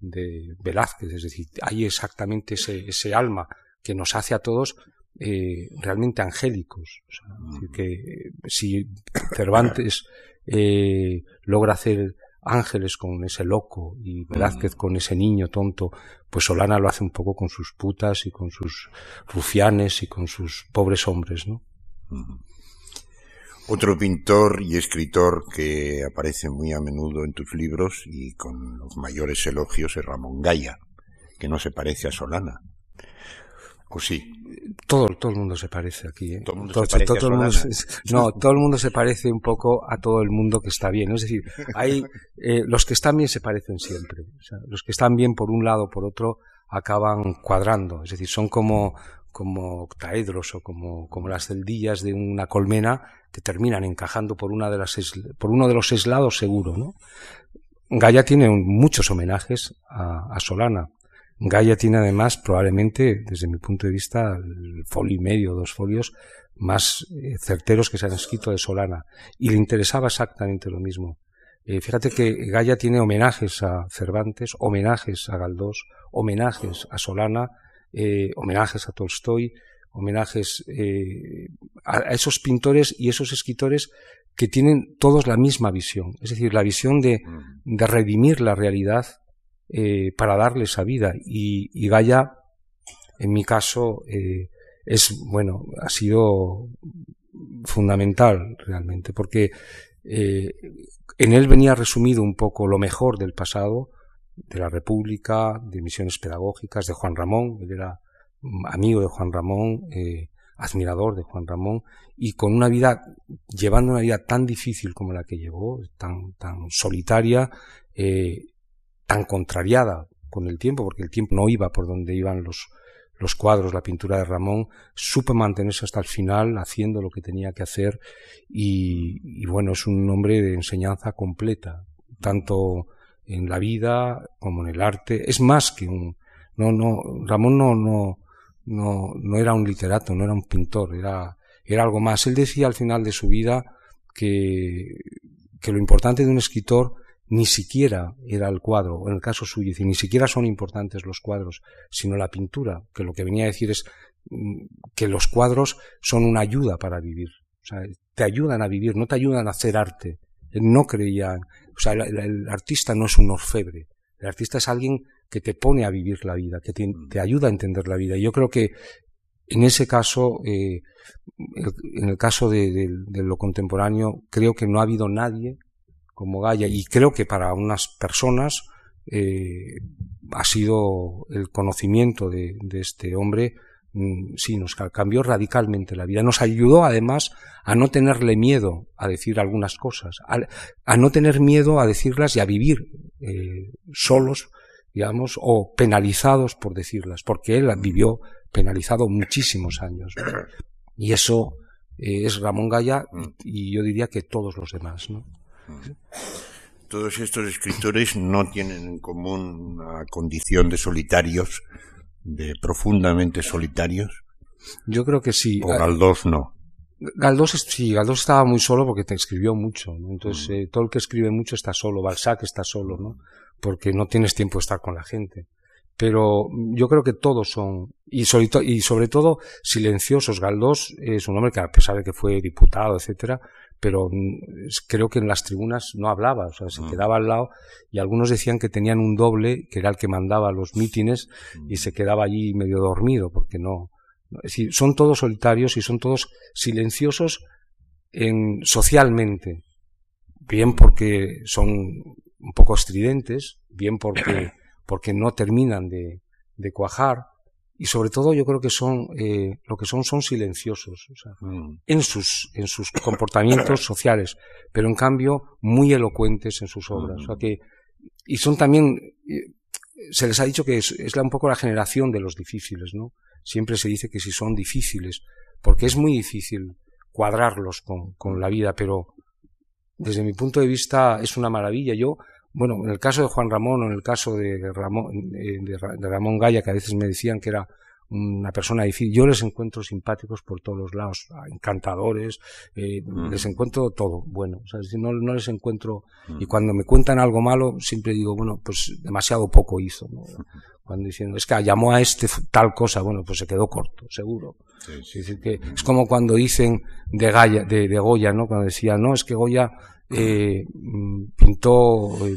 de, Velázquez, es decir, hay exactamente ese, ese alma que nos hace a todos eh, realmente angélicos. O sea, que si Cervantes eh, logra hacer ángeles con ese loco y Velázquez con ese niño tonto, pues Solana lo hace un poco con sus putas y con sus rufianes y con sus pobres hombres, ¿no? Otro pintor y escritor que aparece muy a menudo en tus libros y con los mayores elogios es Ramón Gaya, que no se parece a Solana. ¿O sí? Todo, todo el mundo se parece aquí. ¿eh? Todo el mundo se parece a Solana. no, todo el mundo se parece un poco a todo el mundo que está bien. Es decir, hay, eh, los que están bien se parecen siempre. O sea, los que están bien por un lado o por otro acaban cuadrando. Es decir, son como, como octaedros o como, como las celdillas de una colmena que terminan encajando por, una de las por uno de los aislados seguro. ¿no? Gaia tiene muchos homenajes a, a, Solana. Gaia tiene además probablemente, desde mi punto de vista, el folio y medio, dos folios más eh, certeros que se han escrito de Solana. Y le interesaba exactamente lo mismo. Eh, fíjate que Gaia tiene homenajes a Cervantes, homenajes a Galdós, homenajes a Solana, eh, homenajes a Tolstoy, homenajes eh, a, esos pintores y esos escritores que tienen todos la misma visión, es decir, la visión de, de redimir la realidad eh, para darle esa vida. Y, y Gaia, en mi caso, es, bueno, ha sido fundamental realmente, porque eh, en él venía resumido un poco lo mejor del pasado, de la República, de misiones pedagógicas, de Juan Ramón, él era amigo de Juan Ramón, eh, admirador de Juan Ramón, y con una vida, llevando una vida tan difícil como la que llevó, tan, tan solitaria, eh, tan contrariada con el tiempo, porque el tiempo no iba por donde iban los, los cuadros, la pintura de Ramón, supe mantenerse hasta el final haciendo lo que tenía que hacer y, bueno, es un hombre de enseñanza completa, tanto en la vida como en el arte. Es más que un... No, no, Ramón no, no, no, no era un literato, no era un pintor, era, era algo más. Él decía al final de su vida que, que lo importante de un escritor ni siquiera era el cuadro, en el caso suyo, ni siquiera son importantes los cuadros, sino la pintura, que lo que venía a decir es mm, que los cuadros son una ayuda para vivir. O sea, te ayudan a vivir, no te ayudan a hacer arte. no creía, o sea, el, artista no es un orfebre. El artista es alguien que te pone a vivir la vida, que te, ayuda a entender la vida. Y yo creo que en ese caso, eh, en el caso de lo contemporáneo, creo que no ha habido nadie como Gaia y creo que para unas personas eh, ha sido el conocimiento de, este hombre mm, sí nos cambió radicalmente la vida nos ayudó además a no tenerle miedo a decir algunas cosas a, no tener miedo a decirlas y a vivir eh, solos digamos o penalizados por decirlas porque él vivió penalizado muchísimos años y eso eh, es Ramón Gaya y yo diría que todos los demás ¿no? Todos estos escritores no tienen en común una condición de solitarios, de profundamente solitarios. Yo creo que sí. O Galdós no. Galdós sí, Galdós estaba muy solo porque te escribió mucho, entonces mm. eh, todo el que escribe mucho está solo, Balzac está solo, ¿no? Porque no tienes tiempo de estar con la gente. Pero yo creo que todos son, y y sobre todo silenciosos. Galdós es un hombre que a pesar de que fue diputado, etcétera, pero mm, creo que en las tribunas no hablaba, o sea, se mm. quedaba al lado y algunos decían que tenían un doble, que era el que mandaba los mítines y se quedaba allí medio dormido, porque no. Es decir, son todos solitarios y son todos silenciosos en, socialmente, bien porque son un poco estridentes, bien porque, <clears throat> porque no terminan de, de cuajar, y sobre todo yo creo que son eh, lo que son son silenciosos o sea, mm. en sus en sus comportamientos <coughs> sociales pero en cambio muy elocuentes en sus obras o sea mm. que y son también eh, se les ha dicho que es, es un poco la generación de los difíciles no siempre se dice que si son difíciles porque es muy difícil cuadrarlos con, con la vida pero desde mi punto de vista es una maravilla yo bueno, en el caso de Juan Ramón o en el caso de Ramón, de, Ramón Gaya, que a veces me decían que era una persona difícil, yo les encuentro simpáticos por todos los lados, encantadores, eh, les encuentro todo bueno, o sea, no, no les encuentro, y cuando me cuentan algo malo, siempre digo, bueno, pues demasiado poco hizo, cuando diciendo, es que llamó a este tal cosa, bueno, pues se quedó corto, seguro. Es, que es como cuando dicen de, Gaya, de, de Goya, ¿no? Cuando decía, no, es que Goya eh, mm, pintó, eh,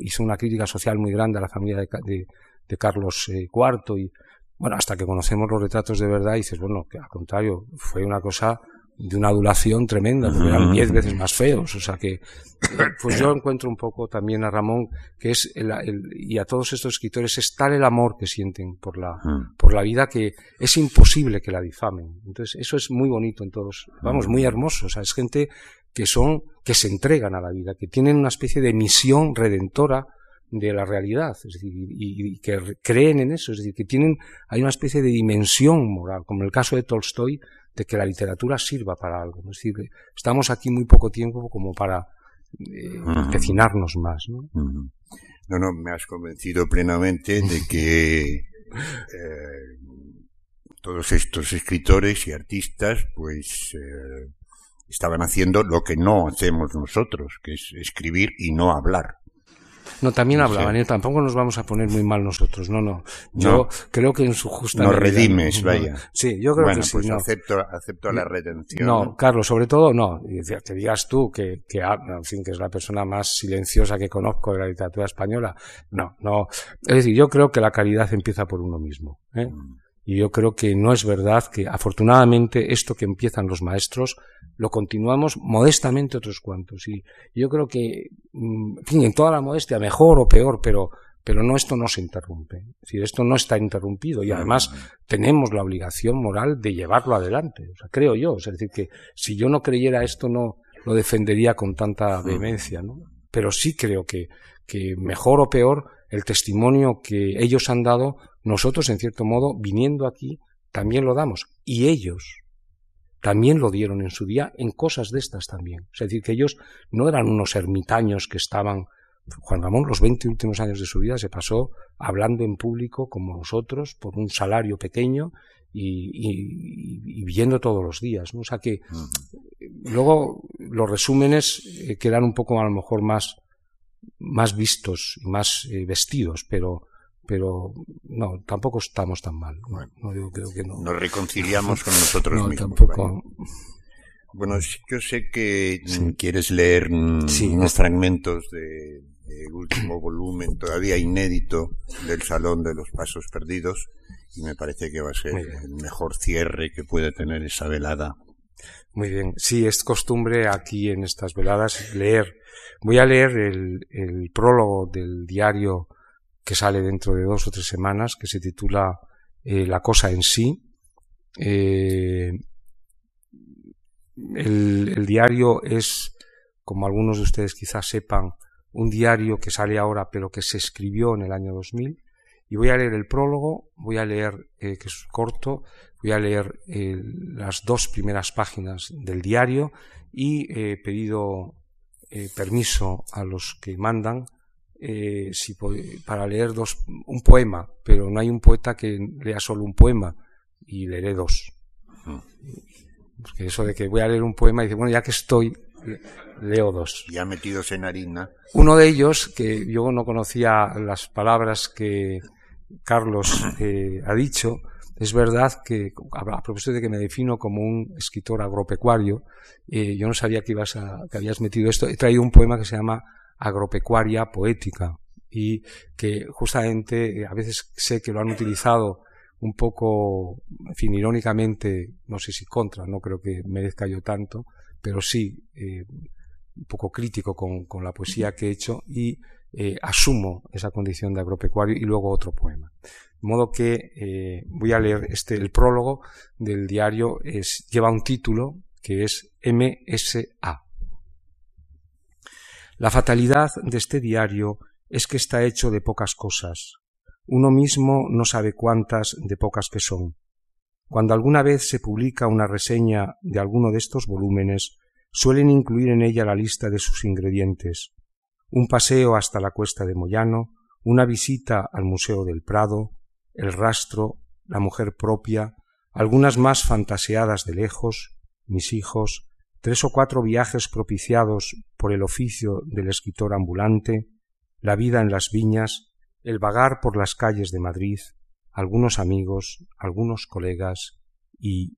hizo una crítica social muy grande a la familia de, de, Carlos IV eh, y bueno, hasta que conocemos los retratos de verdad dices, bueno, que al contrario, fue una cosa de una adulación tremenda, porque eran diez veces más feos, o sea que, <coughs> pues yo encuentro un poco también a Ramón, que es, el, y a todos estos escritores, es tal el amor que sienten por la, por la vida que es imposible que la difamen. Entonces, eso es muy bonito en todos, vamos, muy hermoso, o sea, es gente que son, que se entregan a la vida, que tienen una especie de misión redentora de la realidad, es decir, y, que creen en eso, es decir, que tienen, hay una especie de dimensión moral, como en el caso de Tolstoy, de que la literatura sirva para algo. Es decir, estamos aquí muy poco tiempo como para eh, más, ¿no? No, no, me has convencido plenamente de que <laughs> eh, todos estos escritores y artistas, pues, eh, estaban haciendo lo que no hacemos nosotros, que es escribir y no hablar. No, también hablaban, ¿eh? tampoco nos vamos a poner muy mal nosotros, no, no. Yo creo que en su justa No redimes, vaya. Sí, yo creo que sí. Pues acepto, acepto la redención. No, Carlos, sobre todo no. Te digas tú que, que, en fin, que es la persona más silenciosa que conozco de la literatura española. No, no. Es decir, yo creo que la caridad empieza por uno mismo. ¿eh? Mm Y yo creo que no es verdad que afortunadamente esto que empiezan los maestros lo continuamos modestamente otros cuantos. Y yo creo que, mm, en fin, en toda la modestia, mejor o peor, pero, pero no, esto no se interrumpe. Es decir, esto no está interrumpido y además tenemos la obligación moral de llevarlo adelante. O sea, creo yo. Es decir, que si yo no creyera esto, no lo defendería con tanta vehemencia, ¿no? Pero sí creo que, que mejor o peor, el testimonio que ellos han dado, nosotros, en cierto modo, viniendo aquí, también lo damos. Y ellos también lo dieron en su día en cosas de estas también. Es decir, que ellos no eran unos ermitaños que estaban Juan Ramón los 20 últimos años de su vida se pasó hablando en público como nosotros por un salario pequeño y, viendo todos los días. ¿no? O sea que luego los resúmenes eh, quedan un poco a lo mejor más, más vistos y más eh, vestidos, pero, pero no, tampoco estamos tan mal. No, creo que no. Nos reconciliamos con nosotros no, mismos. Tampoco. Bueno, yo sé que quieres leer unos fragmentos de, el último volumen todavía inédito del Salón de los Pasos Perdidos y me parece que va a ser el mejor cierre que puede tener esa velada. Muy bien, sí, es costumbre aquí en estas veladas leer. Voy a leer el, prólogo del diario que sale dentro de dos o tres semanas, que se titula eh, La cosa en sí. Eh, el, diario es, como algunos de ustedes quizás sepan, un diario que sale ahora pero que se escribió en el año 2000 y voy a leer el prólogo, voy a leer, eh, que es corto, voy a leer las dos primeras páginas del diario y he pedido permiso a los que mandan si, para leer dos, un poema, pero no hay un poeta que lea solo un poema y leeré dos. Porque eso de que voy a leer un poema y dice, bueno, ya que estoy, leo dos. Ya metidos en harina. Uno de ellos, que yo no conocía las palabras que Carlos <coughs> eh, ha dicho, es verdad que, a propósito de que me defino como un escritor agropecuario, eh, yo no sabía que, ibas a, que habías metido esto. He traído un poema que se llama Agropecuaria Poética y que justamente eh, a veces sé que lo han utilizado un poco, en fin, irónicamente, no sé si contra, no creo que merezca yo tanto, pero sí eh, un poco crítico con, la poesía que he hecho y eh, asumo esa condición de agropecuario y luego otro poema. De modo que voy a leer este, el prólogo del diario, es, lleva un título que es MSA. La fatalidad de este diario es que está hecho de pocas cosas. Uno mismo no sabe cuántas de pocas que son. Cuando alguna vez se publica una reseña de alguno de estos volúmenes, suelen incluir en ella la lista de sus ingredientes, un paseo hasta la cuesta de Moyano, una visita al Museo del Prado, el rastro, la mujer propia, algunas más fantaseadas de lejos, mis hijos, tres o cuatro viajes propiciados por el oficio del escritor ambulante, la vida en las viñas, el vagar por las calles de Madrid, algunos amigos, algunos colegas y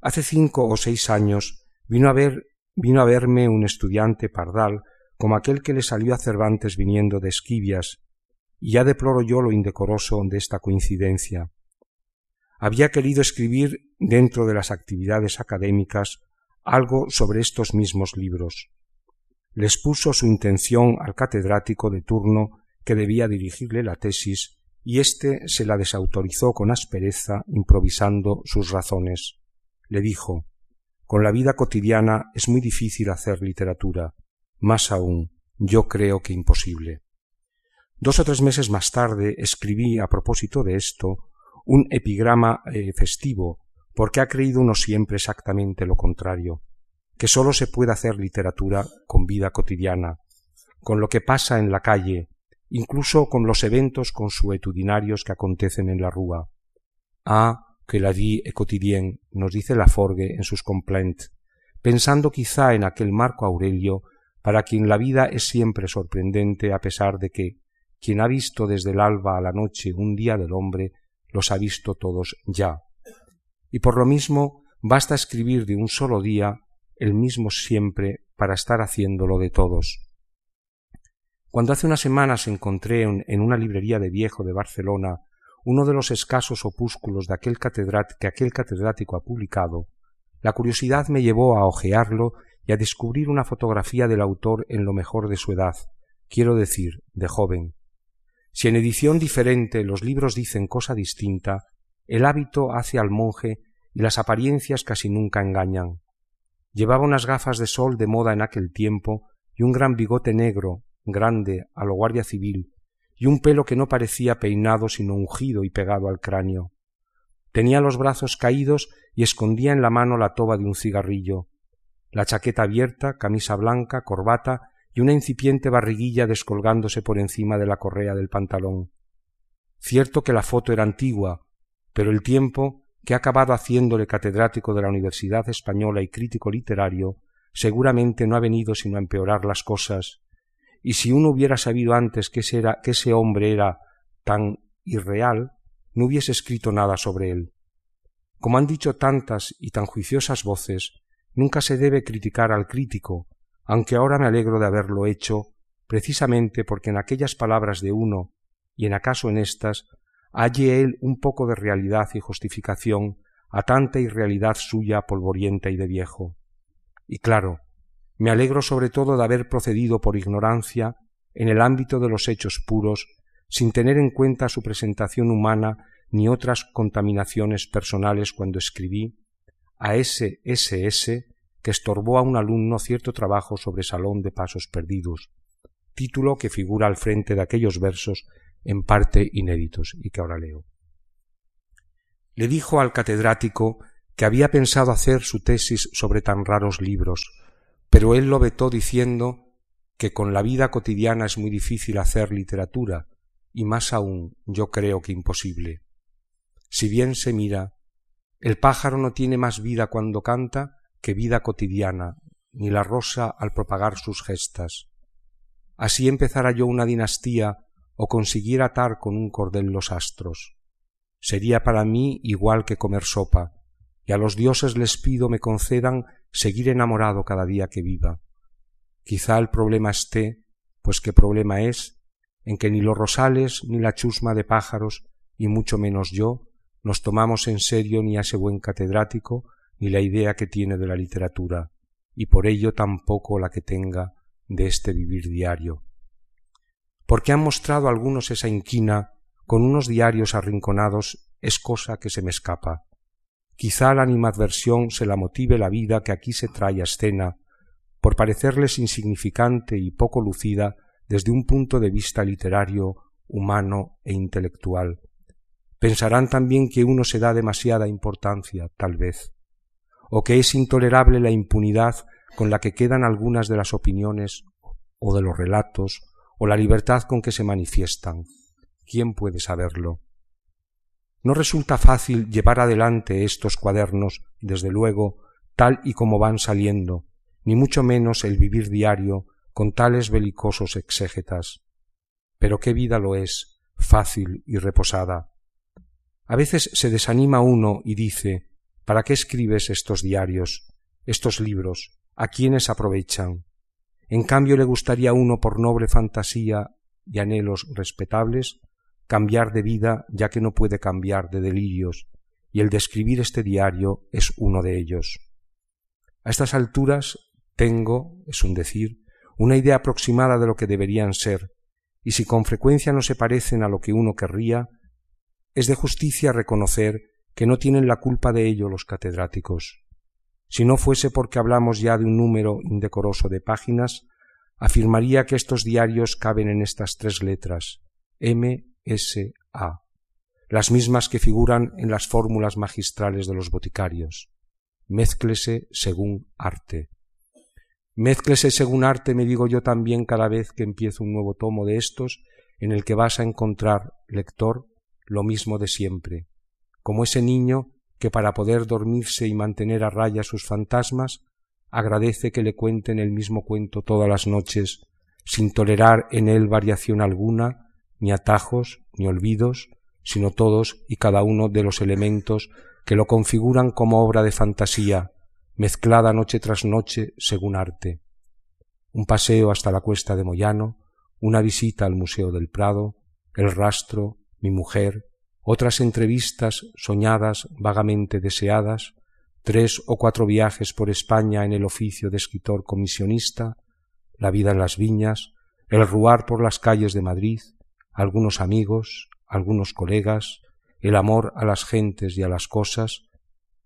hace cinco o seis años vino a ver vino a verme un estudiante pardal como aquel que le salió a Cervantes viniendo de Esquivias, y ya deploro yo lo indecoroso de esta coincidencia. Había querido escribir dentro de las actividades académicas algo sobre estos mismos libros. Les puso su intención al catedrático de turno que debía dirigirle la tesis y éste se la desautorizó con aspereza, improvisando sus razones. Le dijo Con la vida cotidiana es muy difícil hacer literatura, más aún, yo creo que imposible. Dos o tres meses más tarde escribí a propósito de esto un epigrama eh, festivo, porque ha creído uno siempre exactamente lo contrario, que sólo se puede hacer literatura con vida cotidiana, con lo que pasa en la calle, incluso con los eventos consuetudinarios que acontecen en la rúa. Ah, que la vie est quotidienne, nos dice Laforgue en sus complaints, pensando quizá en aquel Marco Aurelio, para quien la vida es siempre sorprendente a pesar de que quien ha visto desde el alba a la noche un día del hombre, los ha visto todos ya. Y por lo mismo basta escribir de un solo día el mismo siempre para estar haciéndolo de todos. Cuando hace unas semanas encontré en una librería de viejo de Barcelona uno de los escasos opúsculos de aquel que aquel catedrático ha publicado, la curiosidad me llevó a hojearlo y a descubrir una fotografía del autor en lo mejor de su edad, quiero decir, de joven. Si en edición diferente los libros dicen cosa distinta, el hábito hace al monje y las apariencias casi nunca engañan. Llevaba unas gafas de sol de moda en aquel tiempo y un gran bigote negro, grande, a lo guardia civil, y un pelo que no parecía peinado sino ungido y pegado al cráneo. Tenía los brazos caídos y escondía en la mano la toba de un cigarrillo, la chaqueta abierta, camisa blanca, corbata y una incipiente barriguilla descolgándose por encima de la correa del pantalón. Cierto que la foto era antigua, pero el tiempo, que ha acabado haciéndole catedrático de la Universidad Española y crítico literario, seguramente no ha venido sino a empeorar las cosas, y si uno hubiera sabido antes que ese, ese hombre era tan irreal, no hubiese escrito nada sobre él. Como han dicho tantas y tan juiciosas voces, nunca se debe criticar al crítico, aunque ahora me alegro de haberlo hecho, precisamente porque en aquellas palabras de uno, y en acaso en estas, halle él un poco de realidad y justificación a tanta irrealidad suya polvorienta y de viejo. Y claro, me alegro sobre todo de haber procedido por ignorancia en el ámbito de los hechos puros, sin tener en cuenta su presentación humana ni otras contaminaciones personales cuando escribí a ese SS que estorbó a un alumno cierto trabajo sobre Salón de Pasos Perdidos, título que figura al frente de aquellos versos en parte inéditos y que ahora leo. Le dijo al catedrático que había pensado hacer su tesis sobre tan raros libros, pero él lo vetó diciendo que con la vida cotidiana es muy difícil hacer literatura, y más aún yo creo que imposible. Si bien se mira, el pájaro no tiene más vida cuando canta que vida cotidiana, ni la rosa al propagar sus gestas. Así empezara yo una dinastía o consiguiera atar con un cordel los astros. Sería para mí igual que comer sopa, y a los dioses les pido me concedan seguir enamorado cada día que viva. Quizá el problema esté, pues qué problema es, en que ni los rosales, ni la chusma de pájaros, y mucho menos yo, nos tomamos en serio ni a ese buen catedrático, ni la idea que tiene de la literatura, y por ello tampoco la que tenga de este vivir diario. Porque han mostrado algunos esa inquina con unos diarios arrinconados es cosa que se me escapa. Quizá la animadversión se la motive la vida que aquí se trae a escena, por parecerles insignificante y poco lucida desde un punto de vista literario, humano e intelectual. Pensarán también que uno se da demasiada importancia, tal vez, o que es intolerable la impunidad con la que quedan algunas de las opiniones o de los relatos, o la libertad con que se manifiestan. ¿Quién puede saberlo? No resulta fácil llevar adelante estos cuadernos, desde luego, tal y como van saliendo, ni mucho menos el vivir diario con tales belicosos exégetas. Pero qué vida lo es, fácil y reposada. A veces se desanima uno y dice ¿Para qué escribes estos diarios, estos libros? ¿A quiénes aprovechan? En cambio le gustaría uno por noble fantasía y anhelos respetables cambiar de vida ya que no puede cambiar de delirios, y el de escribir este diario es uno de ellos. A estas alturas tengo, es un decir, una idea aproximada de lo que deberían ser, y si con frecuencia no se parecen a lo que uno querría, es de justicia reconocer que no tienen la culpa de ello los catedráticos. Si no fuese porque hablamos ya de un número indecoroso de páginas, afirmaría que estos diarios caben en estas tres letras M S.A., las mismas que figuran en las fórmulas magistrales de los boticarios. Mézclese según arte. Mézclese según arte, me digo yo también cada vez que empiezo un nuevo tomo de estos, en el que vas a encontrar, lector, lo mismo de siempre, como ese niño que para poder dormirse y mantener a raya sus fantasmas, agradece que le cuenten el mismo cuento todas las noches, sin tolerar en él variación alguna, ni atajos, ni olvidos, sino todos y cada uno de los elementos que lo configuran como obra de fantasía, mezclada noche tras noche según arte. Un paseo hasta la cuesta de Moyano, una visita al Museo del Prado, el rastro, mi mujer, otras entrevistas soñadas, vagamente deseadas, tres o cuatro viajes por España en el oficio de escritor comisionista, la vida en las viñas, el ruar por las calles de Madrid, algunos amigos, algunos colegas, el amor a las gentes y a las cosas,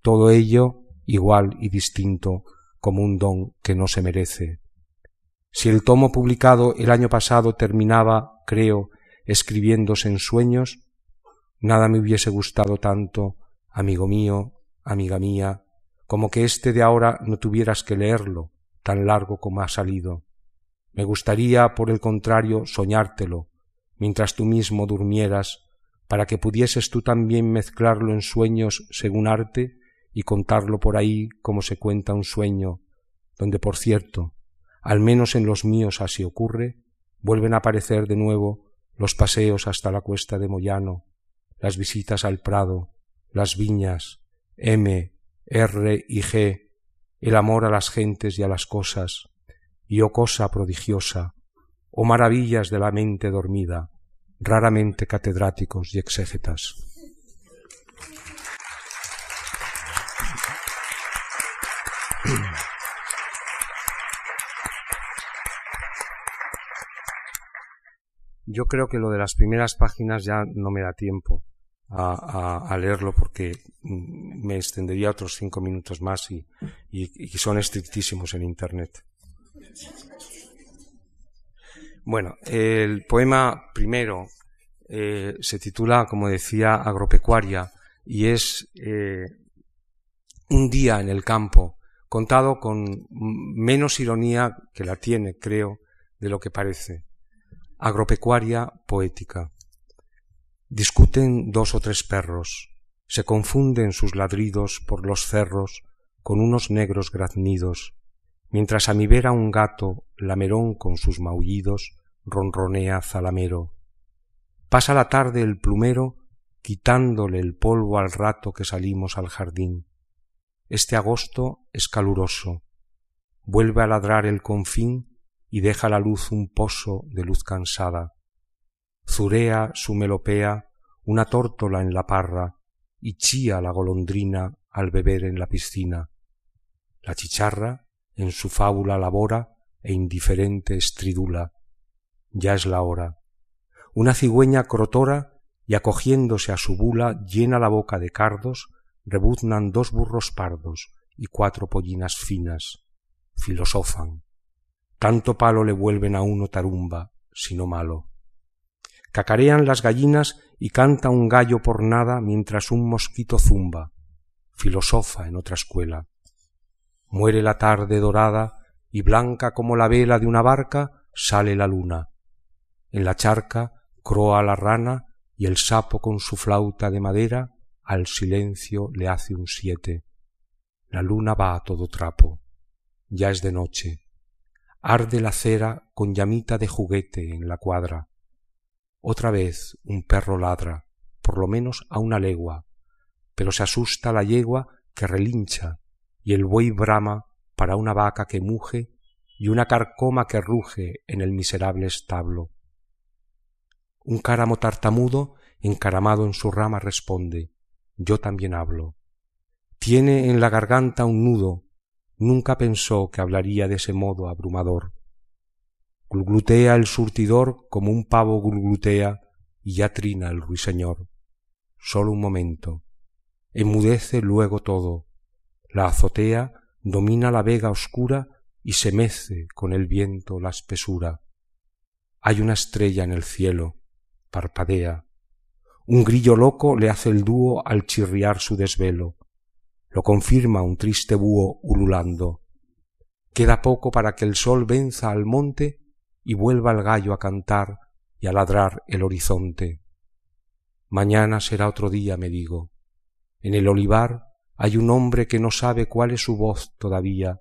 todo ello igual y distinto como un don que no se merece. Si el tomo publicado el año pasado terminaba, creo, escribiéndose en sueños, nada me hubiese gustado tanto, amigo mío, amiga mía, como que este de ahora no tuvieras que leerlo, tan largo como ha salido. Me gustaría, por el contrario, soñártelo, mientras tú mismo durmieras, para que pudieses tú también mezclarlo en sueños según arte y contarlo por ahí como se cuenta un sueño, donde, por cierto, al menos en los míos así ocurre, vuelven a aparecer de nuevo los paseos hasta la cuesta de Moyano, las visitas al Prado, las viñas, M, R y G, el amor a las gentes y a las cosas, y oh cosa prodigiosa, oh maravillas de la mente dormida, raramente catedráticos y exégetas. Yo creo que lo de las primeras páginas ya no me da tiempo a, leerlo porque mm, me extendería otros cinco minutos más y, son estrictísimos en Internet. Bueno, el poema primero eh, se titula, como decía, Agropecuaria y es eh, un día en el campo, contado con menos ironía que la tiene, creo, de lo que parece. Agropecuaria poética. Discuten dos o tres perros, se confunden sus ladridos por los cerros con unos negros graznidos, mientras a mi vera un gato, lamerón con sus maullidos, ronronea zalamero. Pasa la tarde el plumero quitándole el polvo al rato que salimos al jardín. Este agosto es caluroso. Vuelve a ladrar el confín y deja la luz un pozo de luz cansada zurea su melopea una tórtola en la parra y chía la golondrina al beber en la piscina. La chicharra en su fábula labora e indiferente estridula. Ya es la hora. Una cigüeña crotora y acogiéndose a su bula llena la boca de cardos, rebuznan dos burros pardos y cuatro pollinas finas. Filosofan. Tanto palo le vuelven a uno tarumba, sino malo. Cacarean las gallinas y canta un gallo por nada mientras un mosquito zumba. Filosofa en otra escuela. Muere la tarde dorada y blanca como la vela de una barca sale la luna. En la charca croa la rana y el sapo con su flauta de madera al silencio le hace un siete. La luna va a todo trapo. Ya es de noche. Arde la cera con llamita de juguete en la cuadra. Otra vez un perro ladra, por lo menos a una legua, pero se asusta la yegua que relincha y el buey brama para una vaca que muge y una carcoma que ruge en el miserable establo. Un cáramo tartamudo encaramado en su rama responde Yo también hablo. Tiene en la garganta un nudo, nunca pensó que hablaría de ese modo abrumador. Gluglutea el surtidor como un pavo gluglutea y ya trina el ruiseñor. Solo un momento. Enmudece luego todo. La azotea domina la vega oscura y se mece con el viento la espesura. Hay una estrella en el cielo, parpadea. Un grillo loco le hace el dúo al chirriar su desvelo. Lo confirma un triste búho ululando. Queda poco para que el sol venza al monte y vuelva el gallo a cantar y a ladrar el horizonte. Mañana será otro día, me digo. En el olivar hay un hombre que no sabe cuál es su voz todavía,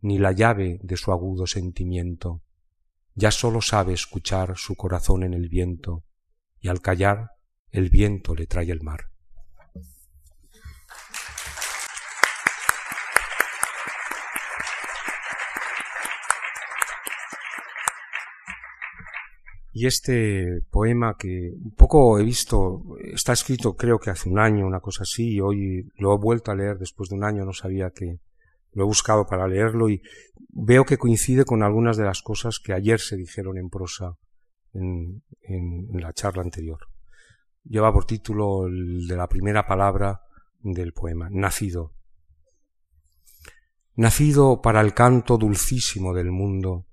ni la llave de su agudo sentimiento. Ya sólo sabe escuchar su corazón en el viento, y al callar el viento le trae el mar. Y este poema que un poco he visto, está escrito creo que hace un año, una cosa así, y hoy lo he vuelto a leer después de un año, no sabía que lo he buscado para leerlo y veo que coincide con algunas de las cosas que ayer se dijeron en prosa en, la charla anterior. Lleva por título el de la primera palabra del poema, Nacido. Nacido para el canto dulcísimo del mundo,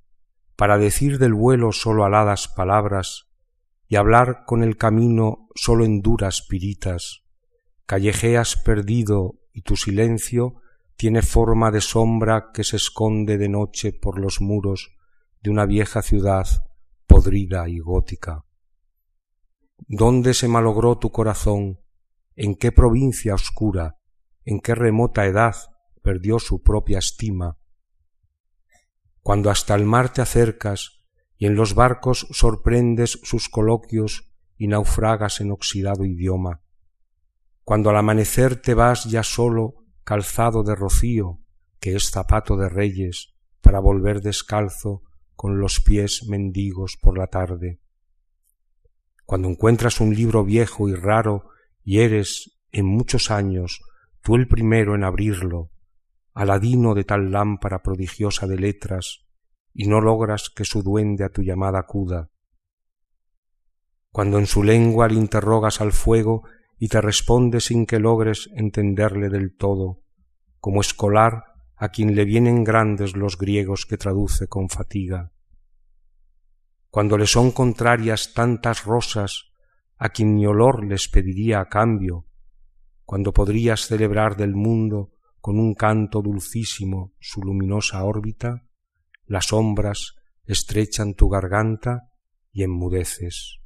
para decir del vuelo sólo aladas palabras y hablar con el camino sólo en duras piritas, callejeas perdido y tu silencio tiene forma de sombra que se esconde de noche por los muros de una vieja ciudad podrida y gótica. ¿Dónde se malogró tu corazón? ¿En qué provincia oscura? ¿En qué remota edad perdió su propia estima? Cuando hasta el mar te acercas y en los barcos sorprendes sus coloquios y naufragas en oxidado idioma. Cuando al amanecer te vas ya solo calzado de rocío, que es zapato de reyes, para volver descalzo con los pies mendigos por la tarde. Cuando encuentras un libro viejo y raro y eres, en muchos años, tú el primero en abrirlo, aladino de tal lámpara prodigiosa de letras, y no logras que su duende a tu llamada acuda. Cuando en su lengua le interrogas al fuego y te responde sin que logres entenderle del todo, como escolar a quien le vienen grandes los griegos que traduce con fatiga. Cuando le son contrarias tantas rosas a quien ni olor les pediría a cambio, cuando podrías celebrar del mundo con un canto dulcísimo su luminosa órbita, las sombras estrechan tu garganta y enmudeces.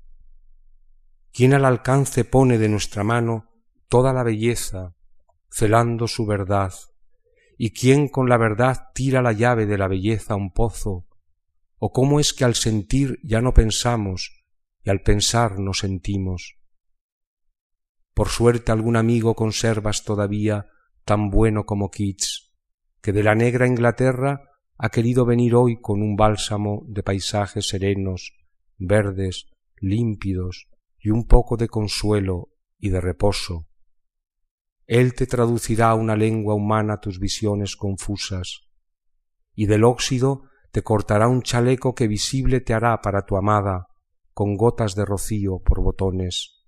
¿Quién al alcance pone de nuestra mano toda la belleza, celando su verdad? ¿Y quién con la verdad tira la llave de la belleza a un pozo? ¿O cómo es que al sentir ya no pensamos y al pensar no sentimos? Por suerte algún amigo conservas todavía tan bueno como Keats, que de la negra Inglaterra ha querido venir hoy con un bálsamo de paisajes serenos, verdes, límpidos, y un poco de consuelo y de reposo. Él te traducirá una lengua humana tus visiones confusas, y del óxido te cortará un chaleco que visible te hará para tu amada, con gotas de rocío por botones.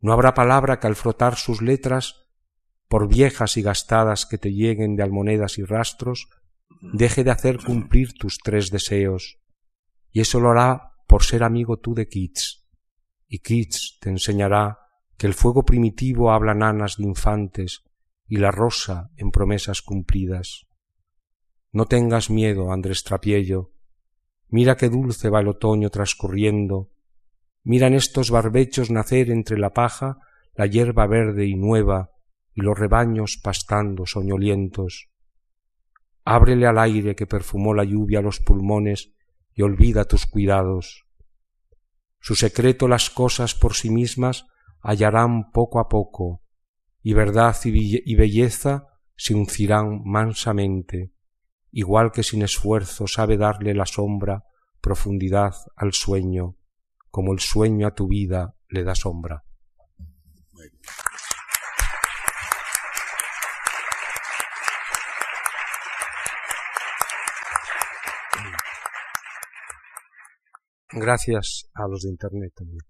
No habrá palabra que al frotar sus letras, por viejas y gastadas que te lleguen de almonedas y rastros, deje de hacer cumplir tus tres deseos, y eso lo hará por ser amigo tú de Keats, y Keats te enseñará que el fuego primitivo habla nanas de infantes y la rosa en promesas cumplidas. No tengas miedo, Andrés Trapiello, mira qué dulce va el otoño transcurriendo, miran estos barbechos nacer entre la paja la hierba verde y nueva y los rebaños pastando soñolientos. Ábrele al aire que perfumó la lluvia los pulmones y olvida tus cuidados. Su secreto las cosas por sí mismas hallarán poco a poco, y verdad y belleza se uncirán mansamente, igual que sin esfuerzo sabe darle la sombra profundidad al sueño, como el sueño a tu vida le da sombra. Gracias a los de Internet también.